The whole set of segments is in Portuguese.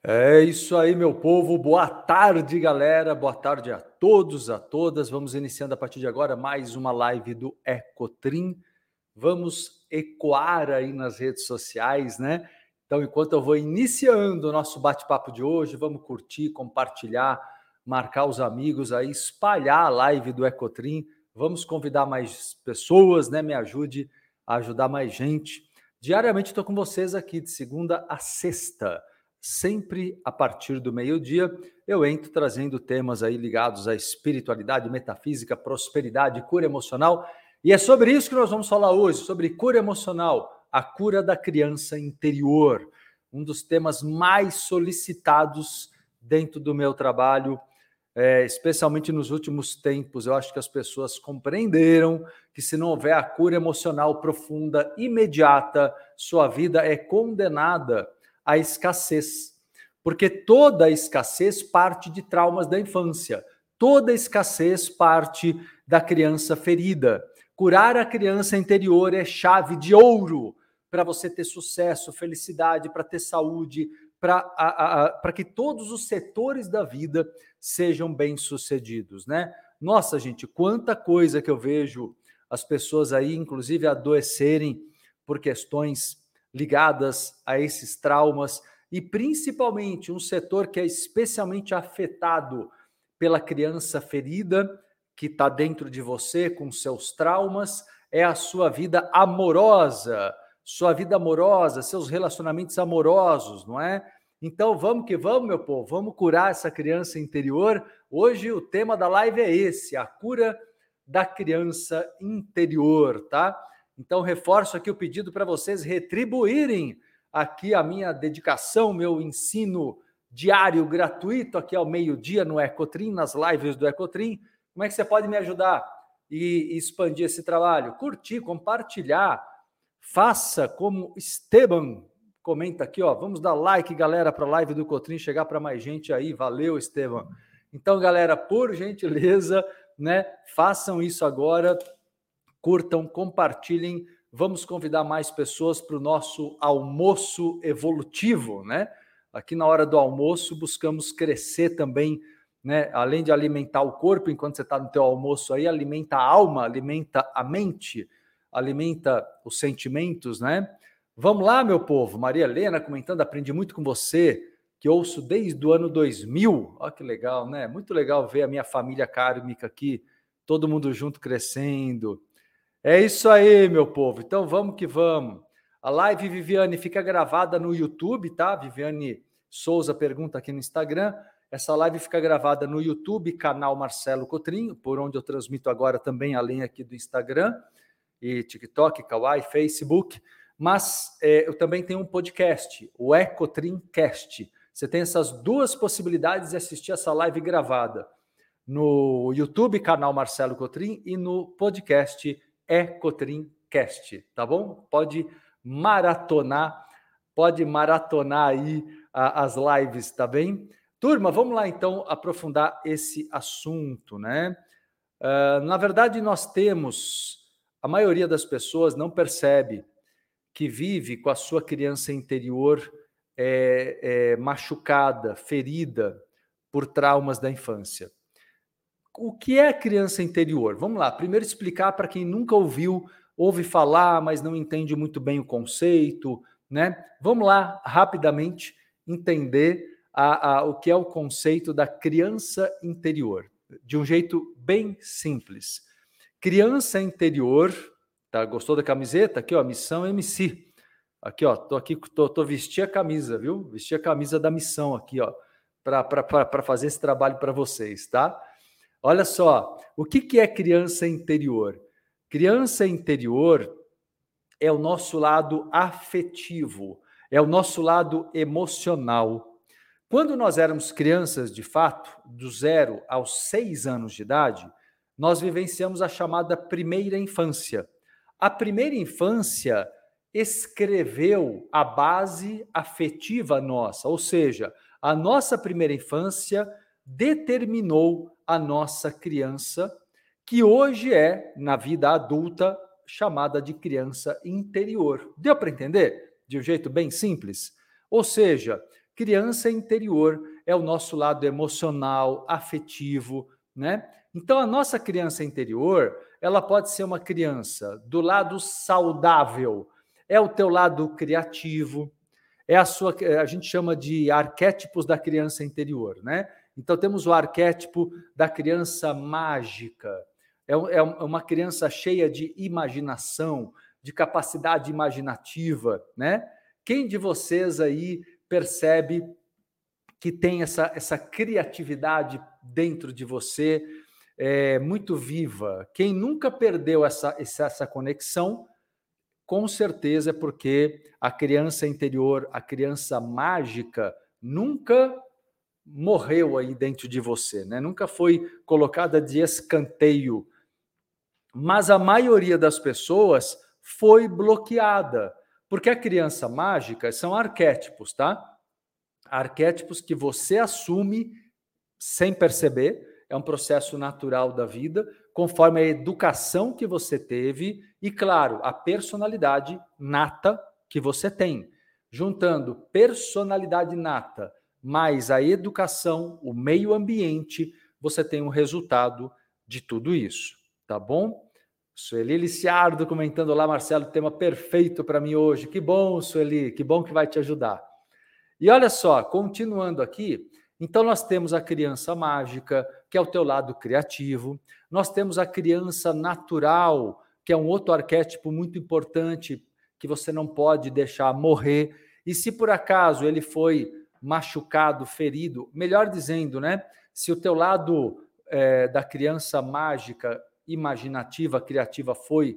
É isso aí, meu povo. Boa tarde, galera. Boa tarde a todos, a todas. Vamos iniciando a partir de agora mais uma live do Ecotrim. Vamos ecoar aí nas redes sociais, né? Então, enquanto eu vou iniciando o nosso bate-papo de hoje, vamos curtir, compartilhar, marcar os amigos aí, espalhar a live do Ecotrim. Vamos convidar mais pessoas, né? Me ajude a ajudar mais gente. Diariamente estou com vocês aqui de segunda a sexta sempre a partir do meio-dia, eu entro trazendo temas aí ligados à espiritualidade, metafísica, prosperidade, cura emocional. E é sobre isso que nós vamos falar hoje, sobre cura emocional, a cura da criança interior, um dos temas mais solicitados dentro do meu trabalho, é, especialmente nos últimos tempos. Eu acho que as pessoas compreenderam que se não houver a cura emocional profunda, imediata, sua vida é condenada a escassez. Porque toda escassez parte de traumas da infância, toda escassez parte da criança ferida. Curar a criança interior é chave de ouro para você ter sucesso, felicidade, para ter saúde, para que todos os setores da vida sejam bem-sucedidos, né? Nossa, gente, quanta coisa que eu vejo as pessoas aí, inclusive, adoecerem por questões ligadas a esses traumas e principalmente um setor que é especialmente afetado pela criança ferida que está dentro de você com seus traumas é a sua vida amorosa, sua vida amorosa, seus relacionamentos amorosos, não é? Então vamos que vamos, meu povo, vamos curar essa criança interior. Hoje o tema da live é esse, a cura da criança interior, tá? Então, reforço aqui o pedido para vocês retribuírem aqui a minha dedicação, meu ensino diário gratuito aqui ao meio-dia no Ecotrim, nas lives do Ecotrim. Como é que você pode me ajudar e expandir esse trabalho? Curtir, compartilhar. Faça como Esteban comenta aqui, ó. Vamos dar like, galera, para a live do Ecotrim chegar para mais gente aí. Valeu, Esteban. Então, galera, por gentileza, né, façam isso agora curtam, compartilhem. Vamos convidar mais pessoas para o nosso almoço evolutivo, né? Aqui na hora do almoço buscamos crescer também, né? Além de alimentar o corpo enquanto você está no teu almoço aí, alimenta a alma, alimenta a mente, alimenta os sentimentos, né? Vamos lá, meu povo. Maria Helena comentando, aprendi muito com você, que ouço desde o ano 2000. Olha que legal, né? Muito legal ver a minha família kármica aqui, todo mundo junto crescendo. É isso aí, meu povo. Então vamos que vamos. A live Viviane fica gravada no YouTube, tá? Viviane Souza pergunta aqui no Instagram. Essa live fica gravada no YouTube, canal Marcelo Cotrim, por onde eu transmito agora também, além aqui do Instagram e TikTok, Kawaii, Facebook. Mas é, eu também tenho um podcast, o Ecotrimcast. Você tem essas duas possibilidades de assistir essa live gravada no YouTube, canal Marcelo Cotrim, e no podcast Ecotrincast, tá bom? Pode maratonar, pode maratonar aí a, as lives, tá bem? Turma, vamos lá então aprofundar esse assunto, né? Uh, na verdade, nós temos, a maioria das pessoas não percebe que vive com a sua criança interior é, é, machucada, ferida por traumas da infância o que é criança interior? Vamos lá, primeiro explicar para quem nunca ouviu, ouve falar, mas não entende muito bem o conceito, né? Vamos lá, rapidamente, entender a, a, o que é o conceito da criança interior, de um jeito bem simples. Criança interior, tá? Gostou da camiseta? Aqui, ó, missão MC. Aqui, ó, tô aqui, tô, tô vestir a camisa, viu? Vestir a camisa da missão aqui, ó, para fazer esse trabalho para vocês, tá? Olha só, o que, que é criança interior? Criança interior é o nosso lado afetivo, é o nosso lado emocional. Quando nós éramos crianças, de fato, do zero aos seis anos de idade, nós vivenciamos a chamada primeira infância. A primeira infância escreveu a base afetiva nossa, ou seja, a nossa primeira infância determinou a nossa criança, que hoje é, na vida adulta, chamada de criança interior. Deu para entender? De um jeito bem simples? Ou seja, criança interior é o nosso lado emocional, afetivo, né? Então a nossa criança interior, ela pode ser uma criança do lado saudável, é o teu lado criativo, é a sua a gente chama de arquétipos da criança interior, né? Então temos o arquétipo da criança mágica. É, é uma criança cheia de imaginação, de capacidade imaginativa, né? Quem de vocês aí percebe que tem essa, essa criatividade dentro de você é, muito viva? Quem nunca perdeu essa, essa conexão, com certeza é porque a criança interior, a criança mágica, nunca morreu aí dentro de você, né? Nunca foi colocada de escanteio. Mas a maioria das pessoas foi bloqueada, porque a criança mágica são arquétipos, tá? Arquétipos que você assume sem perceber, é um processo natural da vida, conforme a educação que você teve e, claro, a personalidade nata que você tem. Juntando personalidade nata mais a educação, o meio ambiente, você tem um resultado de tudo isso, tá bom? Sueli Liciardo comentando lá, Marcelo, tema perfeito para mim hoje. Que bom, Sueli, que bom que vai te ajudar. E olha só, continuando aqui, então nós temos a criança mágica, que é o teu lado criativo. Nós temos a criança natural, que é um outro arquétipo muito importante que você não pode deixar morrer. E se por acaso ele foi machucado, ferido, melhor dizendo, né? Se o teu lado é, da criança mágica, imaginativa, criativa foi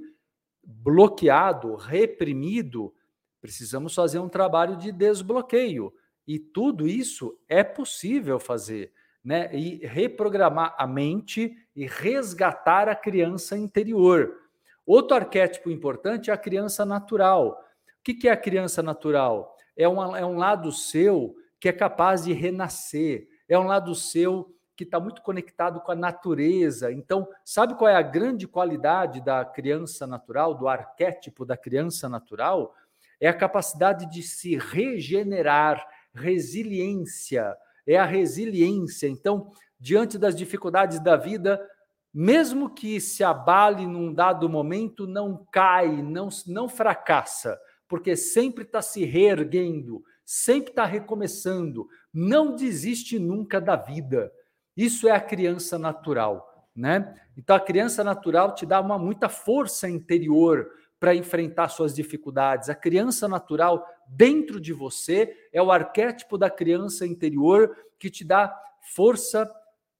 bloqueado, reprimido, precisamos fazer um trabalho de desbloqueio. E tudo isso é possível fazer, né? E reprogramar a mente e resgatar a criança interior. Outro arquétipo importante é a criança natural. O que é a criança natural? É, uma, é um lado seu que é capaz de renascer, é um lado seu que está muito conectado com a natureza. Então, sabe qual é a grande qualidade da criança natural, do arquétipo da criança natural? É a capacidade de se regenerar, resiliência, é a resiliência. Então, diante das dificuldades da vida, mesmo que se abale num dado momento, não cai, não, não fracassa, porque sempre está se reerguendo, sempre está recomeçando, não desiste nunca da vida. Isso é a criança natural, né? Então a criança natural te dá uma muita força interior para enfrentar suas dificuldades. A criança natural dentro de você é o arquétipo da criança interior que te dá força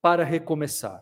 para recomeçar.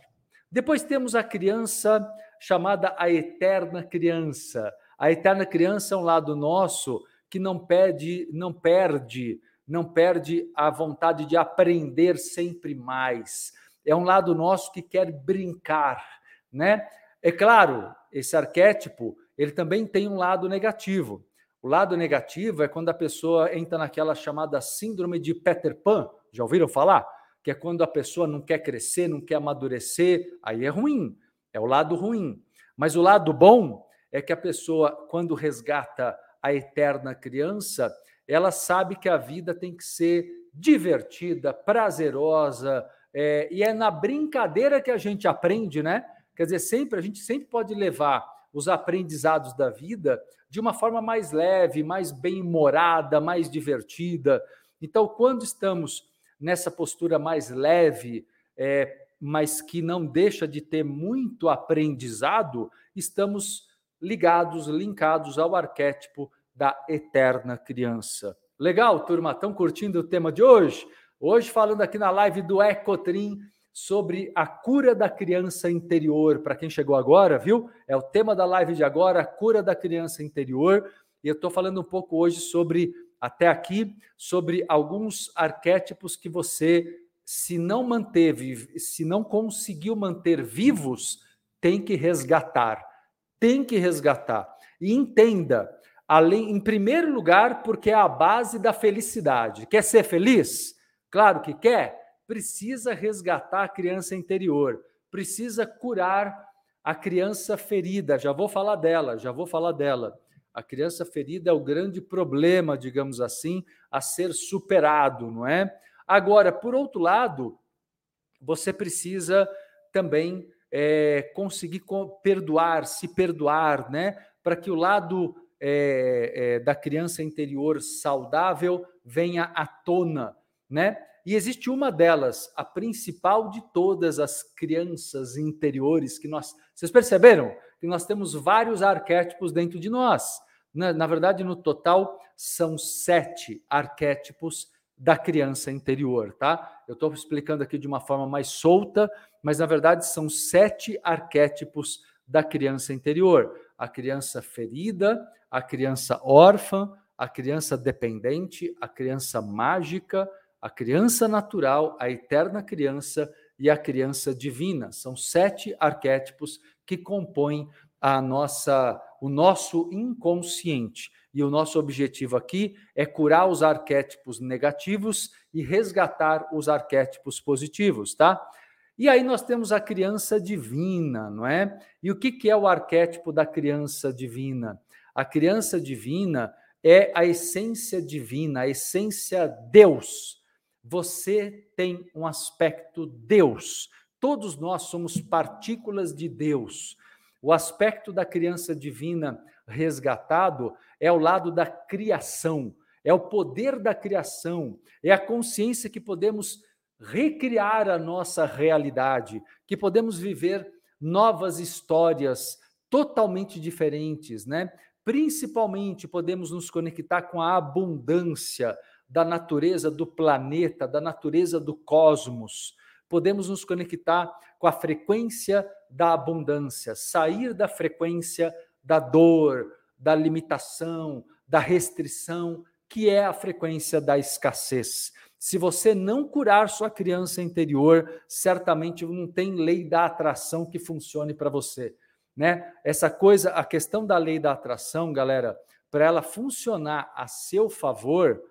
Depois temos a criança chamada a eterna criança. A eterna criança é um lado nosso que não perde, não perde, não perde a vontade de aprender sempre mais. É um lado nosso que quer brincar, né? É claro, esse arquétipo, ele também tem um lado negativo. O lado negativo é quando a pessoa entra naquela chamada síndrome de Peter Pan. Já ouviram falar? Que é quando a pessoa não quer crescer, não quer amadurecer, aí é ruim. É o lado ruim. Mas o lado bom é que a pessoa, quando resgata a eterna criança, ela sabe que a vida tem que ser divertida, prazerosa, é, e é na brincadeira que a gente aprende, né? Quer dizer, sempre a gente sempre pode levar os aprendizados da vida de uma forma mais leve, mais bem-humorada, mais divertida. Então, quando estamos nessa postura mais leve, é, mas que não deixa de ter muito aprendizado, estamos ligados, linkados ao arquétipo da eterna criança. Legal, turma? Estão curtindo o tema de hoje? Hoje, falando aqui na live do Ecotrim sobre a cura da criança interior. Para quem chegou agora, viu? É o tema da live de agora, a cura da criança interior. E eu estou falando um pouco hoje sobre, até aqui, sobre alguns arquétipos que você, se não manteve, se não conseguiu manter vivos, tem que resgatar tem que resgatar. E entenda, além, em primeiro lugar, porque é a base da felicidade. Quer ser feliz? Claro que quer. Precisa resgatar a criança interior, precisa curar a criança ferida. Já vou falar dela, já vou falar dela. A criança ferida é o grande problema, digamos assim, a ser superado, não é? Agora, por outro lado, você precisa também é, conseguir perdoar, se perdoar, né? Para que o lado é, é, da criança interior saudável venha à tona, né? E existe uma delas, a principal de todas as crianças interiores que nós. Vocês perceberam que nós temos vários arquétipos dentro de nós? Na, na verdade, no total, são sete arquétipos da criança interior, tá? Eu estou explicando aqui de uma forma mais solta, mas na verdade são sete arquétipos da criança interior: a criança ferida, a criança órfã, a criança dependente, a criança mágica, a criança natural, a eterna criança e a criança divina. São sete arquétipos que compõem a nossa, o nosso inconsciente. E o nosso objetivo aqui é curar os arquétipos negativos e resgatar os arquétipos positivos, tá? E aí nós temos a criança divina, não é? E o que, que é o arquétipo da criança divina? A criança divina é a essência divina, a essência Deus. Você tem um aspecto Deus. Todos nós somos partículas de Deus. O aspecto da criança divina resgatado é o lado da criação, é o poder da criação, é a consciência que podemos recriar a nossa realidade, que podemos viver novas histórias totalmente diferentes, né? Principalmente podemos nos conectar com a abundância da natureza do planeta, da natureza do cosmos. Podemos nos conectar com a frequência da abundância, sair da frequência da dor, da limitação, da restrição, que é a frequência da escassez. Se você não curar sua criança interior, certamente não tem lei da atração que funcione para você, né? Essa coisa, a questão da lei da atração, galera, para ela funcionar a seu favor,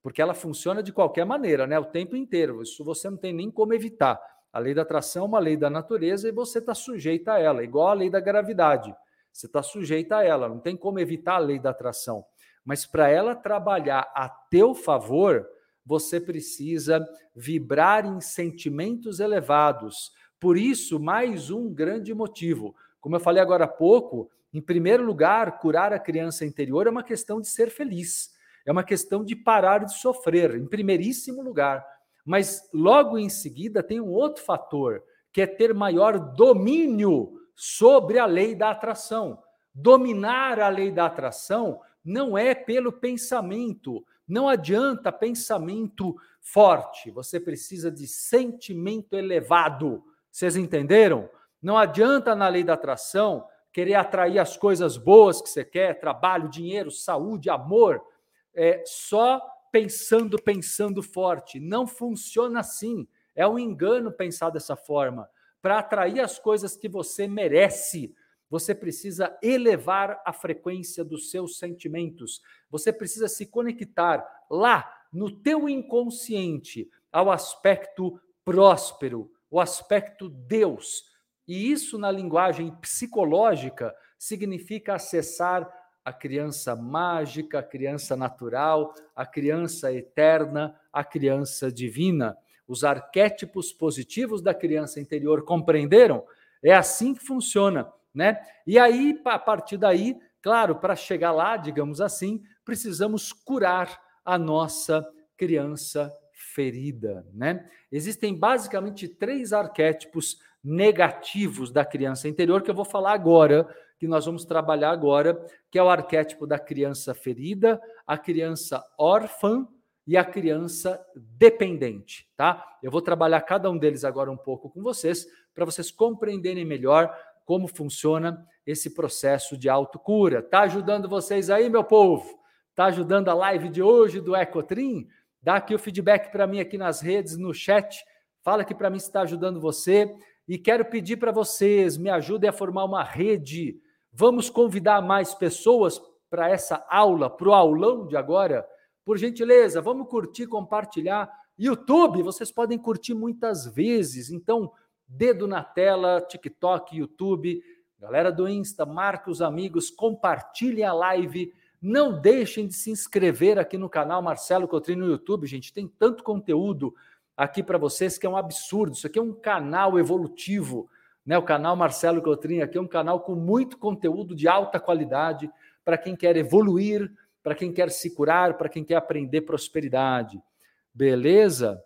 porque ela funciona de qualquer maneira, né? O tempo inteiro. Isso você não tem nem como evitar. A lei da atração é uma lei da natureza e você está sujeito a ela, igual a lei da gravidade. Você está sujeito a ela, não tem como evitar a lei da atração. Mas para ela trabalhar a teu favor, você precisa vibrar em sentimentos elevados. Por isso, mais um grande motivo. Como eu falei agora há pouco, em primeiro lugar, curar a criança interior é uma questão de ser feliz, é uma questão de parar de sofrer, em primeiríssimo lugar. Mas logo em seguida tem um outro fator, que é ter maior domínio sobre a lei da atração. Dominar a lei da atração não é pelo pensamento. Não adianta pensamento forte, você precisa de sentimento elevado. Vocês entenderam? Não adianta na lei da atração querer atrair as coisas boas que você quer, trabalho, dinheiro, saúde, amor, é só pensando, pensando forte. Não funciona assim. É um engano pensar dessa forma. Para atrair as coisas que você merece, você precisa elevar a frequência dos seus sentimentos. Você precisa se conectar lá no teu inconsciente ao aspecto próspero, o aspecto Deus. E isso na linguagem psicológica significa acessar a criança mágica, a criança natural, a criança eterna, a criança divina. Os arquétipos positivos da criança interior compreenderam? É assim que funciona, né? E aí, a partir daí, claro, para chegar lá, digamos assim, precisamos curar a nossa criança ferida, né? Existem basicamente três arquétipos negativos da criança interior que eu vou falar agora que nós vamos trabalhar agora, que é o arquétipo da criança ferida, a criança órfã e a criança dependente, tá? Eu vou trabalhar cada um deles agora um pouco com vocês, para vocês compreenderem melhor como funciona esse processo de autocura. Tá ajudando vocês aí, meu povo? Tá ajudando a live de hoje do Ecotrim? Dá aqui o feedback para mim aqui nas redes, no chat. Fala aqui para mim se está ajudando você. E quero pedir para vocês, me ajudem a formar uma rede Vamos convidar mais pessoas para essa aula, para o aulão de agora? Por gentileza, vamos curtir, compartilhar. YouTube, vocês podem curtir muitas vezes. Então, dedo na tela, TikTok, YouTube, Galera do Insta, marque os amigos, compartilhem a live. Não deixem de se inscrever aqui no canal Marcelo Cotrim no YouTube, gente. Tem tanto conteúdo aqui para vocês que é um absurdo. Isso aqui é um canal evolutivo, né? O canal Marcelo Cotrim aqui é um canal com muito conteúdo de alta qualidade para quem quer evoluir, para quem quer se curar, para quem quer aprender prosperidade. Beleza?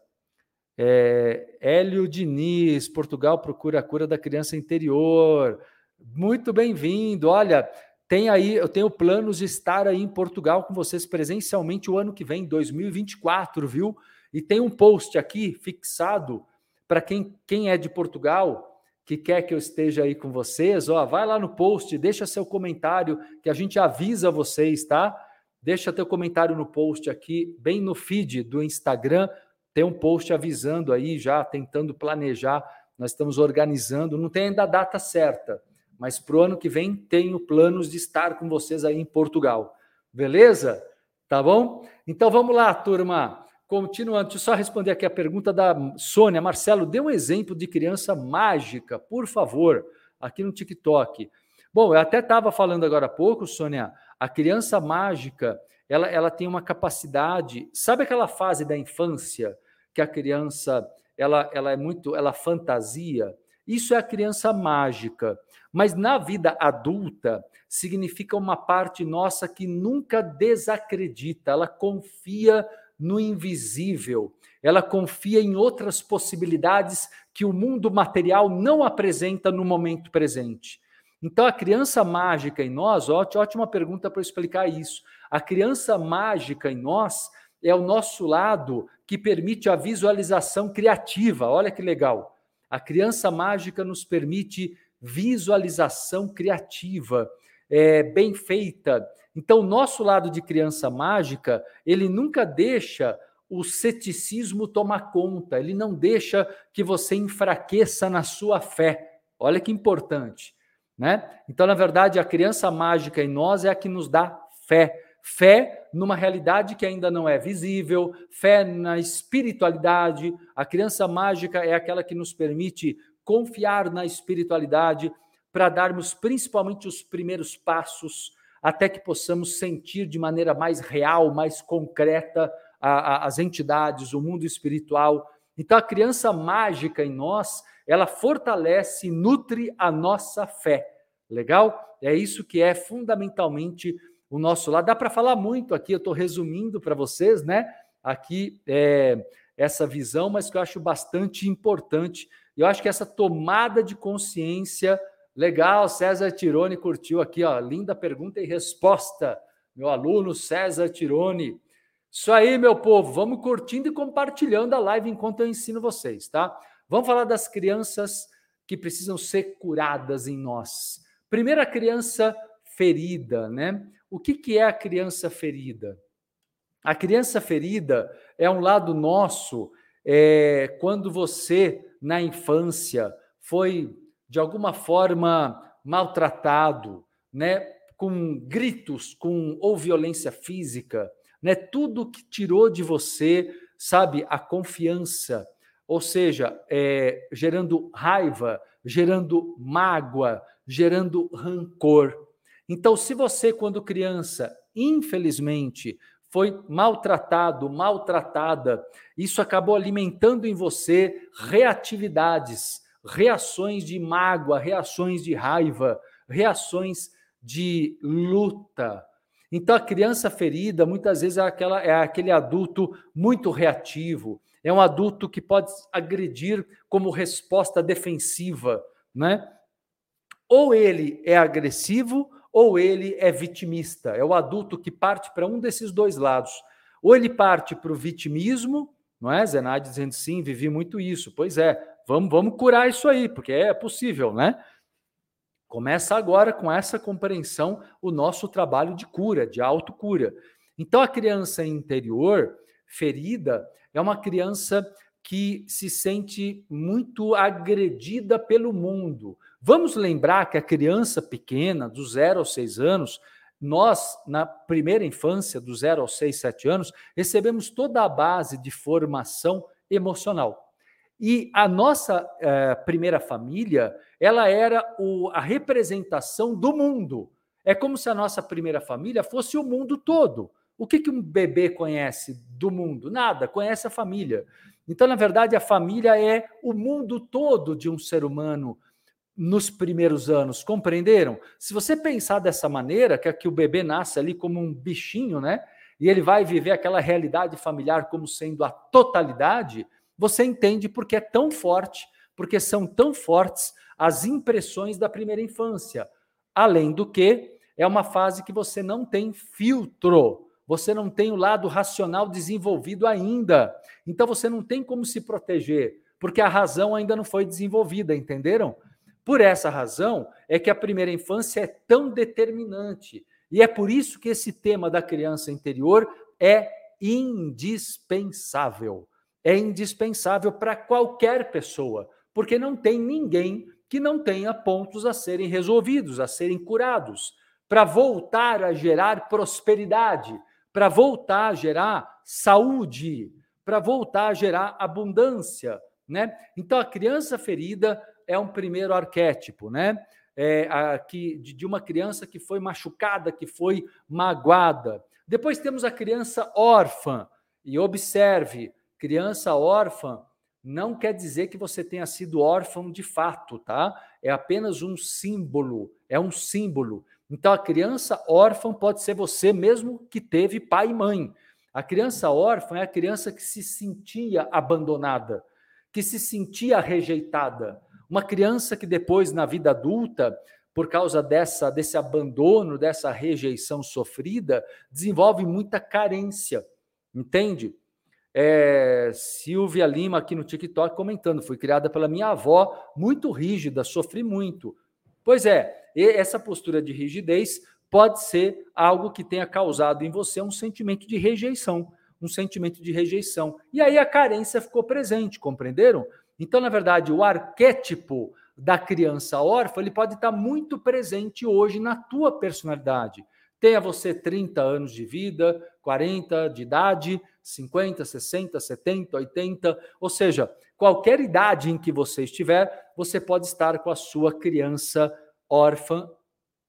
É, Hélio Diniz, Portugal procura a cura da criança interior. Muito bem-vindo. Olha, tem aí, eu tenho planos de estar aí em Portugal com vocês presencialmente o ano que vem, 2024, viu? E tem um post aqui fixado para quem, quem é de Portugal, que quer que eu esteja aí com vocês, ó, vai lá no post, deixa seu comentário que a gente avisa vocês, tá? Deixa teu comentário no post aqui, bem no feed do Instagram, tem um post avisando aí já, tentando planejar, nós estamos organizando, não tem ainda a data certa, mas para o ano que vem tenho planos de estar com vocês aí em Portugal. Beleza? Tá bom? Então vamos lá, turma. Continuando, deixa eu só responder aqui a pergunta da Sônia. Marcelo, dê um exemplo de criança mágica, por favor, aqui no TikTok. Bom, eu até estava falando agora há pouco, Sônia, a criança mágica, ela, ela tem uma capacidade. Sabe aquela fase da infância que a criança ela, ela é muito, ela fantasia? Isso é a criança mágica. Mas na vida adulta, significa uma parte nossa que nunca desacredita, ela confia no invisível, ela confia em outras possibilidades que o mundo material não apresenta no momento presente. Então, a criança mágica em nós, ótima pergunta para explicar isso. A criança mágica em nós é o nosso lado que permite a visualização criativa. Olha que legal. A criança mágica nos permite visualização criativa, é, bem feita. Então, nosso lado de criança mágica, ele nunca deixa o ceticismo tomar conta, ele não deixa que você enfraqueça na sua fé. Olha que importante, né? Então, na verdade, a criança mágica em nós é a que nos dá fé. Fé numa realidade que ainda não é visível, fé na espiritualidade. A criança mágica é aquela que nos permite confiar na espiritualidade para darmos principalmente os primeiros passos até que possamos sentir de maneira mais real, mais concreta a, a, as entidades, o mundo espiritual. Então, a criança mágica em nós, ela fortalece nutre a nossa fé. Legal? É isso que é fundamentalmente o nosso lado. Dá para falar muito aqui, eu estou resumindo para vocês, né? Aqui é, essa visão, mas que eu acho bastante importante eu acho que essa tomada de consciência, legal, César Tirone curtiu aqui, ó, linda pergunta e resposta, meu aluno César Tirone. Isso aí, meu povo, vamos curtindo e compartilhando a live enquanto eu ensino vocês, tá? Vamos falar das crianças que precisam ser curadas em nós. Primeira criança ferida, né? O que, que é a criança ferida? A criança ferida é um lado nosso é, quando você na infância, foi de alguma forma maltratado, né, com gritos, com ou violência física, né, tudo que tirou de você, sabe, a confiança, ou seja, é, gerando raiva, gerando mágoa, gerando rancor. Então, se você, quando criança, infelizmente, foi maltratado, maltratada, isso acabou alimentando em você reatividades, reações de mágoa, reações de raiva, reações de luta. Então a criança ferida muitas vezes é, aquela, é aquele adulto muito reativo, é um adulto que pode agredir como resposta defensiva, né? Ou ele é agressivo ou ele é vitimista. É o adulto que parte para um desses dois lados. Ou ele parte para o vitimismo, não é? Zenade dizendo sim, vivi muito isso. Pois é, vamos, vamos curar isso aí, porque é possível, né? Começa agora com essa compreensão o nosso trabalho de cura, de autocura. Então a criança interior ferida é uma criança que se sente muito agredida pelo mundo, Vamos lembrar que a criança pequena, do zero aos seis anos, nós, na primeira infância, do zero aos seis, sete anos, recebemos toda a base de formação emocional. E a nossa é, primeira família, ela era o, a representação do mundo. É como se a nossa primeira família fosse o mundo todo. O que, que um bebê conhece do mundo? Nada, conhece a família. Então, na verdade, a família é o mundo todo de um ser humano nos primeiros anos, compreenderam? Se você pensar dessa maneira, que, é que o bebê nasce ali como um bichinho, né? E ele vai viver aquela realidade familiar como sendo a totalidade, você entende porque é tão forte, porque são tão fortes as impressões da primeira infância. Além do que, é uma fase que você não tem filtro você não tem o lado racional desenvolvido ainda. Então você não tem como se proteger, porque a razão ainda não foi desenvolvida, entenderam? Por essa razão é que a primeira infância é tão determinante. E é por isso que esse tema da criança interior é indispensável. É indispensável para qualquer pessoa, porque não tem ninguém que não tenha pontos a serem resolvidos, a serem curados, para voltar a gerar prosperidade, para voltar a gerar saúde, para voltar a gerar abundância, né? Então a criança ferida é um primeiro arquétipo, né? É, a, que, de, uma criança que foi machucada, que foi magoada. Depois temos a criança órfã. E observe, criança órfã não quer dizer que você tenha sido órfão de fato, tá? É apenas um símbolo, é um símbolo. Então, a criança órfã pode ser você mesmo que teve pai e mãe. A criança órfã é a criança que se sentia abandonada, que se sentia rejeitada. Uma criança que depois, na vida adulta, por causa dessa, desse abandono, dessa rejeição sofrida, desenvolve muita carência, entende? É, Silvia Lima aqui no TikTok comentando, fui criada pela minha avó, muito rígida, sofri muito. Pois é, essa postura de rigidez pode ser algo que tenha causado em você um sentimento de rejeição, um sentimento de rejeição. E aí a carência ficou presente, compreenderam? Então, na verdade, o arquétipo da criança órfã, ele pode estar muito presente hoje na tua personalidade. Tenha você 30 anos de vida, 40 de idade, 50, 60, 70, 80, ou seja, qualquer idade em que você estiver, você pode estar com a sua criança órfã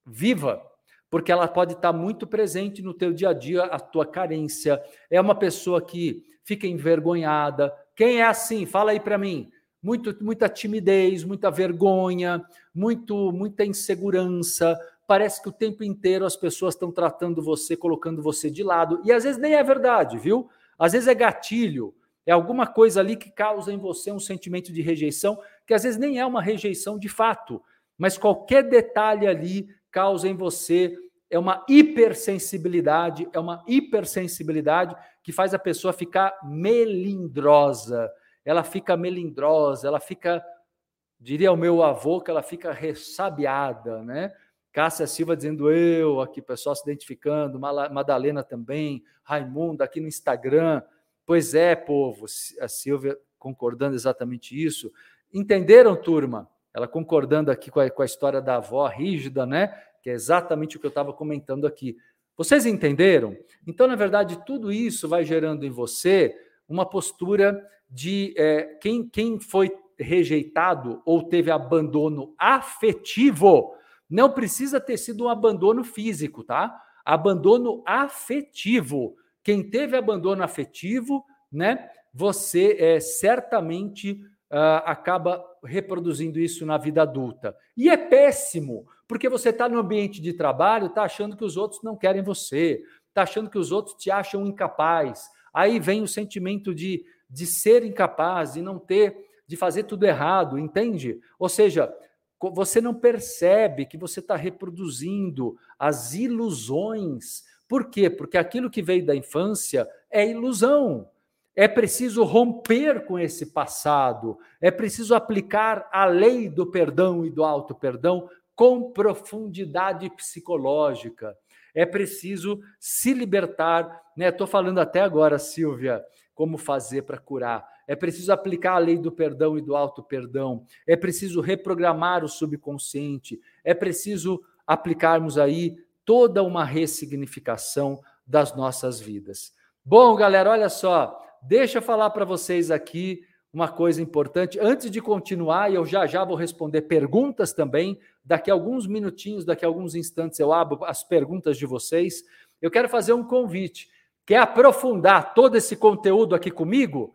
viva, porque ela pode estar muito presente no teu dia a dia, a tua carência. É uma pessoa que fica envergonhada. Quem é assim? Fala aí para mim. Muito, muita timidez, muita vergonha, muito, muita insegurança. Parece que o tempo inteiro as pessoas estão tratando você, colocando você de lado. E às vezes nem é verdade, viu? Às vezes é gatilho, é alguma coisa ali que causa em você um sentimento de rejeição, que às vezes nem é uma rejeição de fato, mas qualquer detalhe ali causa em você é uma hipersensibilidade, é uma hipersensibilidade que faz a pessoa ficar melindrosa. Ela fica melindrosa, ela fica, diria o meu avô, que ela fica ressabiada, né? Cássia Silva dizendo eu, aqui pessoal se identificando, Madalena também, Raimundo aqui no Instagram. Pois é, povo, a Silvia concordando exatamente isso. Entenderam, turma? ela concordando aqui com a, com a história da avó rígida, né? Que é exatamente o que eu estava comentando aqui. Vocês entenderam? Então, na verdade, tudo isso vai gerando em você uma postura de é, quem, quem foi rejeitado ou teve abandono afetivo, não precisa ter sido um abandono físico, tá? Abandono afetivo. Quem teve abandono afetivo, né? Você é certamente uh, acaba reproduzindo isso na vida adulta. E é péssimo, porque você está no ambiente de trabalho, está achando que os outros não querem você, está achando que os outros te acham incapaz. Aí vem o sentimento de, de ser incapaz, de não ter, de fazer tudo errado, entende? Ou seja, você não percebe que você está reproduzindo as ilusões. Por quê? Porque aquilo que veio da infância é ilusão. É preciso romper com esse passado, é preciso aplicar a lei do perdão e do auto-perdão com profundidade psicológica. É preciso se libertar, né? Estou falando até agora, Silvia, como fazer para curar. É preciso aplicar a lei do perdão e do auto-perdão. É preciso reprogramar o subconsciente. É preciso aplicarmos aí toda uma ressignificação das nossas vidas. Bom, galera, olha só, Deixa eu falar para vocês aqui uma coisa importante. Antes de continuar, eu já já vou responder perguntas também. Daqui a alguns minutinhos, daqui a alguns instantes, eu abro as perguntas de vocês. Eu quero fazer um convite. Quer aprofundar todo esse conteúdo aqui comigo?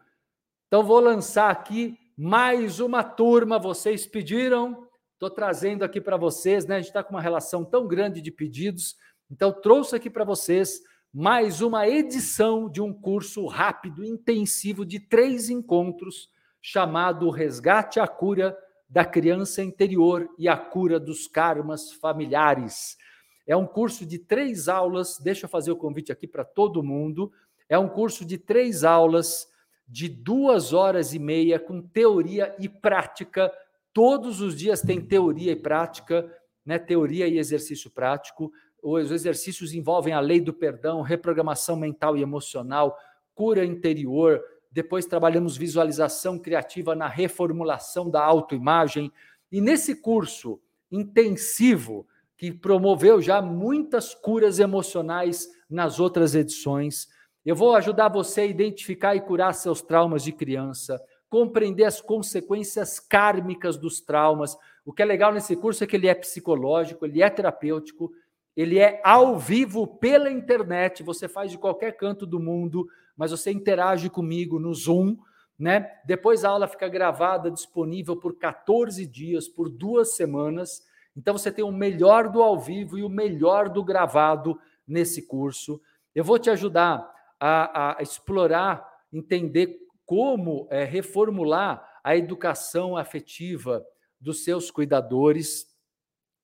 Então, vou lançar aqui mais uma turma. Vocês pediram, estou trazendo aqui para vocês, né? A gente está com uma relação tão grande de pedidos. Então, trouxe aqui para vocês mais uma edição de um curso rápido, intensivo, de três encontros, chamado Resgate à Cura da Criança Interior e a Cura dos Karmas Familiares. É um curso de três aulas, deixa eu fazer o convite aqui para todo mundo. É um curso de três aulas, de duas horas e meia, com teoria e prática. Todos os dias tem teoria e prática, né? teoria e exercício prático os exercícios envolvem a lei do perdão, reprogramação mental e emocional, cura interior. Depois trabalhamos visualização criativa na reformulação da autoimagem. E nesse curso intensivo, que promoveu já muitas curas emocionais nas outras edições, eu vou ajudar você a identificar e curar seus traumas de criança, compreender as consequências kármicas dos traumas. O que é legal nesse curso é que ele é psicológico, ele é terapêutico, ele é ao vivo pela internet, você faz de qualquer canto do mundo, mas você interage comigo no Zoom, né? Depois a aula fica gravada, disponível por 14 dias, por duas semanas. Então você tem o melhor do ao vivo e o melhor do gravado nesse curso. Eu vou te ajudar a, a explorar, entender como é, reformular a educação afetiva dos seus cuidadores,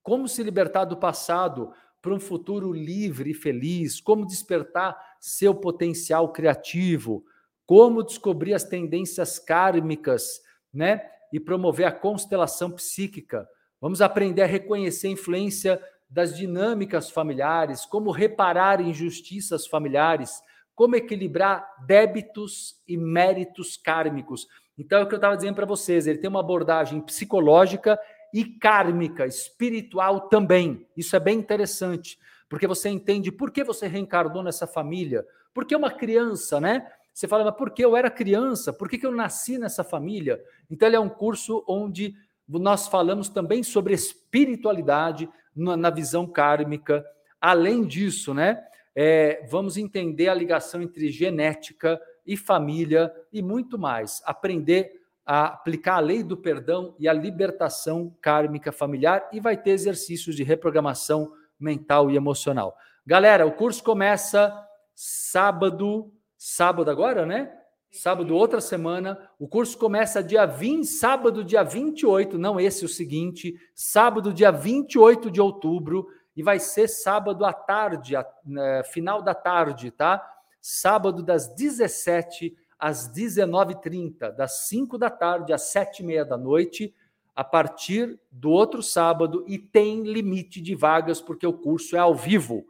como se libertar do passado para um futuro livre e feliz, como despertar seu potencial criativo, como descobrir as tendências kármicas, né? E promover a constelação psíquica. Vamos aprender a reconhecer a influência das dinâmicas familiares, como reparar injustiças familiares, como equilibrar débitos e méritos kármicos. Então, é o que eu estava dizendo para vocês, ele tem uma abordagem psicológica e kármica, espiritual também. Isso é bem interessante, porque você entende por que você reencarnou nessa família. Porque uma criança, né? Você fala, mas por que eu era criança? Por que, que eu nasci nessa família? Então, ele é um curso onde nós falamos também sobre espiritualidade na visão kármica. Além disso, né? É, vamos entender a ligação entre genética e família e muito mais. Aprender a aplicar a lei do perdão e a libertação kármica familiar e vai ter exercícios de reprogramação mental e emocional. Galera, o curso começa sábado, sábado agora, né? Sábado outra semana. O curso começa dia 20, sábado dia 28, não esse o seguinte, sábado dia 28 de outubro e vai ser sábado à tarde, a, né, final da tarde, tá? Sábado das 17 às 19h30, das 5 da tarde às 7h30 da noite, a partir do outro sábado, e tem limite de vagas, porque o curso é ao vivo.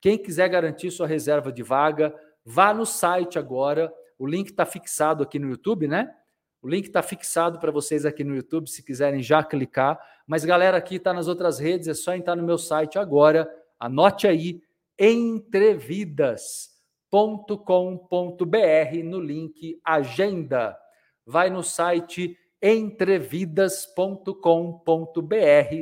Quem quiser garantir sua reserva de vaga, vá no site agora. O link está fixado aqui no YouTube, né? O link está fixado para vocês aqui no YouTube, se quiserem já clicar. Mas, galera, aqui está nas outras redes, é só entrar no meu site agora. Anote aí, Entrevidas entrevidas.com.br no link Agenda. Vai no site entrevidas.com.br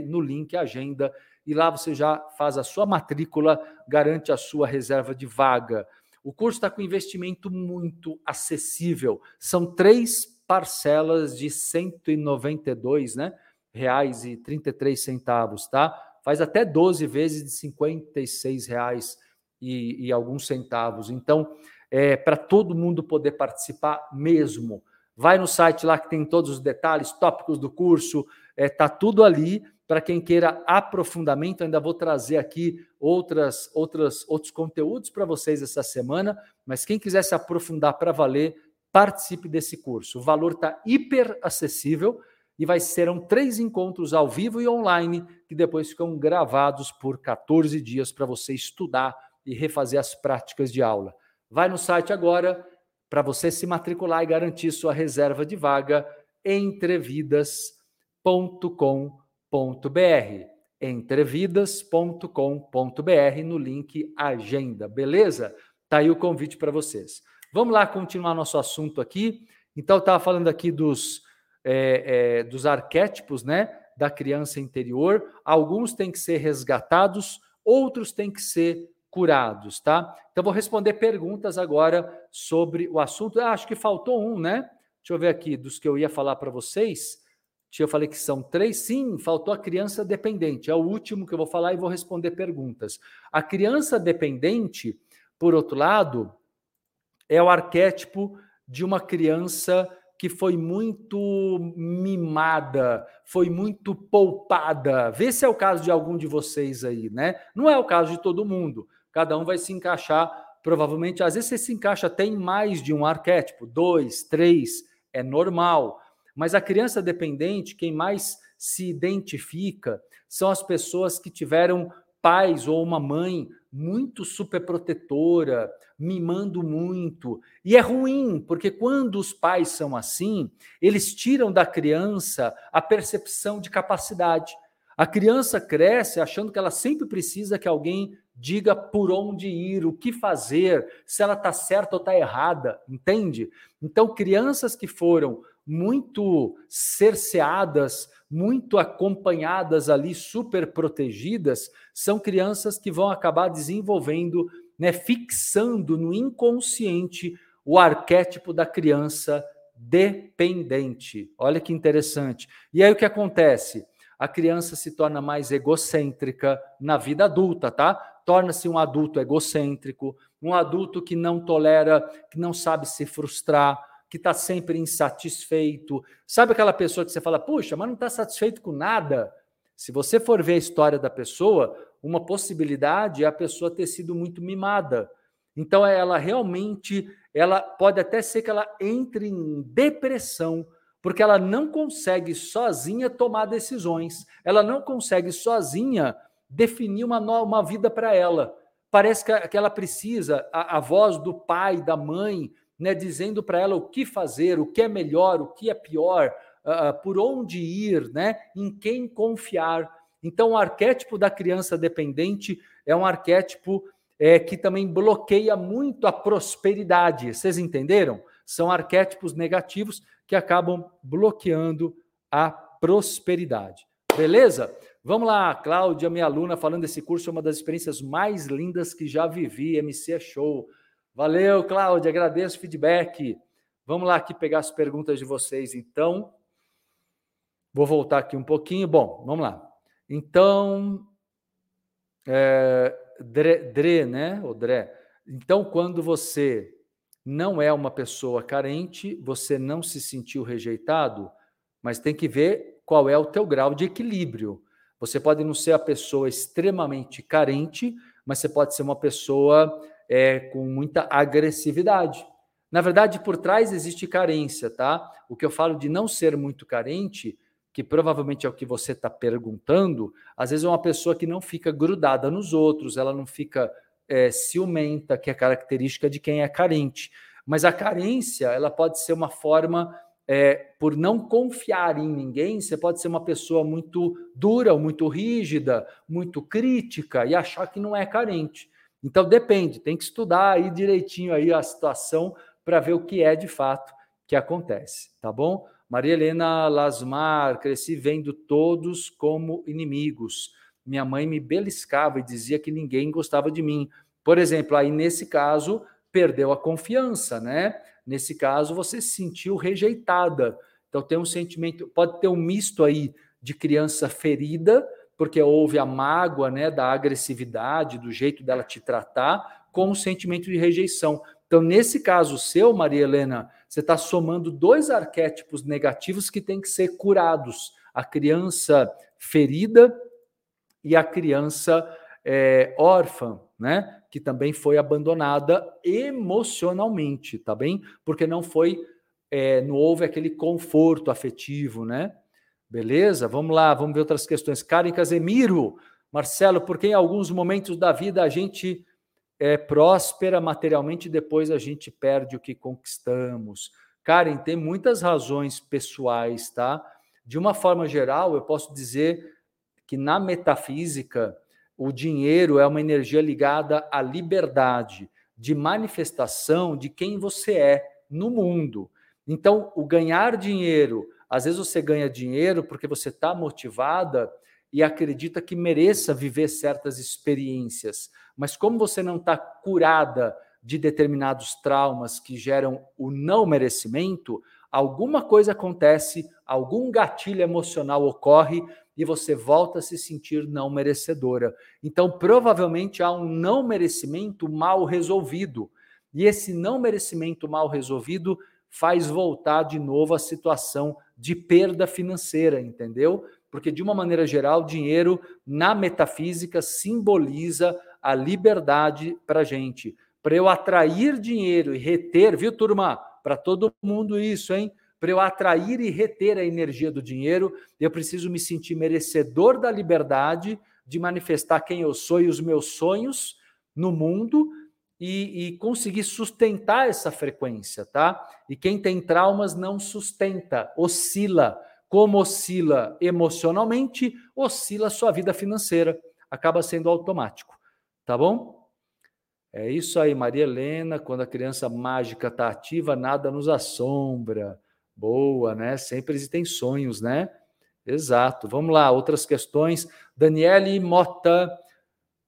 no link Agenda e lá você já faz a sua matrícula, garante a sua reserva de vaga. O curso está com investimento muito acessível. São três parcelas de 192 né, reais e 33 centavos, tá? Faz até 12 vezes de 56 reais e, e alguns centavos. Então, é, para todo mundo poder participar mesmo. Vai no site lá que tem todos os detalhes, tópicos do curso, está é, tudo ali para quem queira aprofundamento. Ainda vou trazer aqui outras, outras, outros conteúdos para vocês essa semana, mas quem quiser se aprofundar para valer, participe desse curso. O valor está hiper acessível e vai serão três encontros ao vivo e online que depois ficam gravados por 14 dias para você estudar e refazer as práticas de aula. Vai no site agora para você se matricular e garantir sua reserva de vaga entrevidas.com.br. entrevidas.com.br no link agenda, beleza? Tá aí o convite para vocês. Vamos lá continuar nosso assunto aqui. Então, eu estava falando aqui dos, é, é, dos arquétipos né, da criança interior. Alguns têm que ser resgatados, outros têm que ser curados, tá? Então, vou responder perguntas agora sobre o assunto. Ah, acho que faltou um, né? Deixa eu ver aqui, dos que eu ia falar para vocês. Eu falei que são três. Sim, faltou a criança dependente. É o último que eu vou falar e vou responder perguntas. A criança dependente, por outro lado, é o arquétipo de uma criança que foi muito mimada, foi muito poupada. Vê se é o caso de algum de vocês aí, né? Não é o caso de todo mundo. Cada um vai se encaixar, provavelmente, às vezes você se encaixa até em mais de um arquétipo, dois, três, é normal. Mas a criança dependente, quem mais se identifica são as pessoas que tiveram pais ou uma mãe muito superprotetora, mimando muito. E é ruim, porque quando os pais são assim, eles tiram da criança a percepção de capacidade. A criança cresce achando que ela sempre precisa que alguém diga por onde ir, o que fazer, se ela está certa ou está errada, entende? Então, crianças que foram muito cerceadas, muito acompanhadas ali, super protegidas, são crianças que vão acabar desenvolvendo, né, fixando no inconsciente o arquétipo da criança dependente. Olha que interessante. E aí o que acontece? A criança se torna mais egocêntrica na vida adulta, tá? Torna-se um adulto egocêntrico, um adulto que não tolera, que não sabe se frustrar, que está sempre insatisfeito. Sabe aquela pessoa que você fala, puxa, mas não está satisfeito com nada? Se você for ver a história da pessoa, uma possibilidade é a pessoa ter sido muito mimada. Então, ela realmente, ela pode até ser que ela entre em depressão, porque ela não consegue sozinha tomar decisões, ela não consegue sozinha definir uma, uma vida para ela. Parece que, que ela precisa, a, a voz do pai, da mãe, né, dizendo para ela o que fazer, o que é melhor, o que é pior, uh, por onde ir, né, em quem confiar. Então, o arquétipo da criança dependente é um arquétipo é, que também bloqueia muito a prosperidade. Vocês entenderam? São arquétipos negativos que acabam bloqueando a prosperidade. Beleza? Vamos lá, Cláudia, minha aluna, falando desse curso, é uma das experiências mais lindas que já vivi. MC é show. Valeu, Cláudia, agradeço o feedback. Vamos lá aqui pegar as perguntas de vocês, então. Vou voltar aqui um pouquinho. Bom, vamos lá. Então, é, Dre, Dre, né? O Dre. Então, quando você não é uma pessoa carente, você não se sentiu rejeitado, mas tem que ver qual é o teu grau de equilíbrio. Você pode não ser a pessoa extremamente carente, mas você pode ser uma pessoa é, com muita agressividade. Na verdade, por trás existe carência, tá? O que eu falo de não ser muito carente, que provavelmente é o que você está perguntando, às vezes é uma pessoa que não fica grudada nos outros, ela não fica é, ciumenta, que é característica de quem é carente. Mas a carência, ela pode ser uma forma, é, por não confiar em ninguém, você pode ser uma pessoa muito dura, muito rígida, muito crítica e achar que não é carente. Então depende, tem que estudar aí direitinho aí a situação para ver o que é de fato que acontece, tá bom? Maria Helena Lasmar, cresci vendo todos como inimigos. Minha mãe me beliscava e dizia que ninguém gostava de mim. Por exemplo, aí nesse caso, perdeu a confiança, né? Nesse caso, você se sentiu rejeitada. Então tem um sentimento, pode ter um misto aí de criança ferida, porque houve a mágoa né, da agressividade, do jeito dela te tratar, com o sentimento de rejeição. Então, nesse caso seu, Maria Helena, você está somando dois arquétipos negativos que têm que ser curados: a criança ferida e a criança é, órfã, né? Que também foi abandonada emocionalmente, tá bem? Porque não foi, é, não houve aquele conforto afetivo, né? Beleza? Vamos lá, vamos ver outras questões. Karen Casemiro, Marcelo, porque em alguns momentos da vida a gente é próspera materialmente e depois a gente perde o que conquistamos. Karen, tem muitas razões pessoais, tá? De uma forma geral, eu posso dizer que na metafísica, o dinheiro é uma energia ligada à liberdade de manifestação de quem você é no mundo. Então, o ganhar dinheiro, às vezes você ganha dinheiro porque você está motivada e acredita que mereça viver certas experiências, mas como você não está curada de determinados traumas que geram o não merecimento, alguma coisa acontece, algum gatilho emocional ocorre e você volta a se sentir não merecedora. Então, provavelmente há um não merecimento mal resolvido. E esse não merecimento mal resolvido faz voltar de novo a situação de perda financeira, entendeu? Porque, de uma maneira geral, dinheiro na metafísica simboliza a liberdade para a gente. Para eu atrair dinheiro e reter, viu, turma? para todo mundo isso, hein? Para eu atrair e reter a energia do dinheiro, eu preciso me sentir merecedor da liberdade de manifestar quem eu sou e os meus sonhos no mundo e, e, conseguir sustentar essa frequência, tá? E quem tem traumas não sustenta, oscila. Como oscila emocionalmente, oscila a sua vida financeira. Acaba sendo automático, tá bom? É isso aí, Maria Helena. Quando a criança mágica está ativa, nada nos assombra. Boa, né? Sempre existem sonhos, né? Exato. Vamos lá, outras questões. Daniele Mota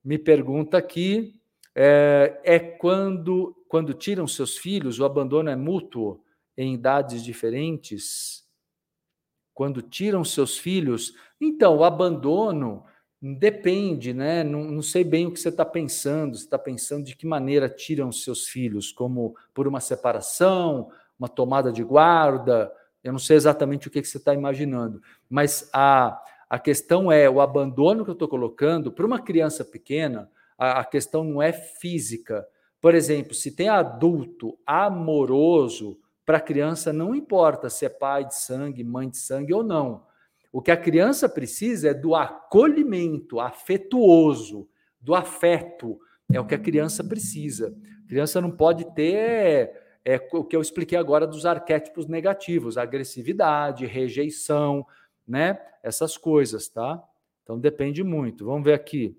me pergunta aqui: é, é quando, quando tiram seus filhos, o abandono é mútuo em idades diferentes? Quando tiram seus filhos, então o abandono Depende, né? Não, não, sei bem o que você está pensando. Você está pensando de que maneira tiram seus filhos, como por uma separação, uma tomada de guarda. Eu não sei exatamente o que, que você está imaginando, mas a, a questão é o abandono que eu estou colocando para uma criança pequena. A, a questão não é física. Por exemplo, se tem adulto amoroso para a criança, não importa se é pai de sangue, mãe de sangue ou não o que a criança precisa é do acolhimento afetuoso, do afeto. É o que a criança precisa. A criança não pode ter é, o que eu expliquei agora dos arquétipos negativos, agressividade, rejeição, né? Essas coisas, tá? Então depende muito. Vamos ver aqui.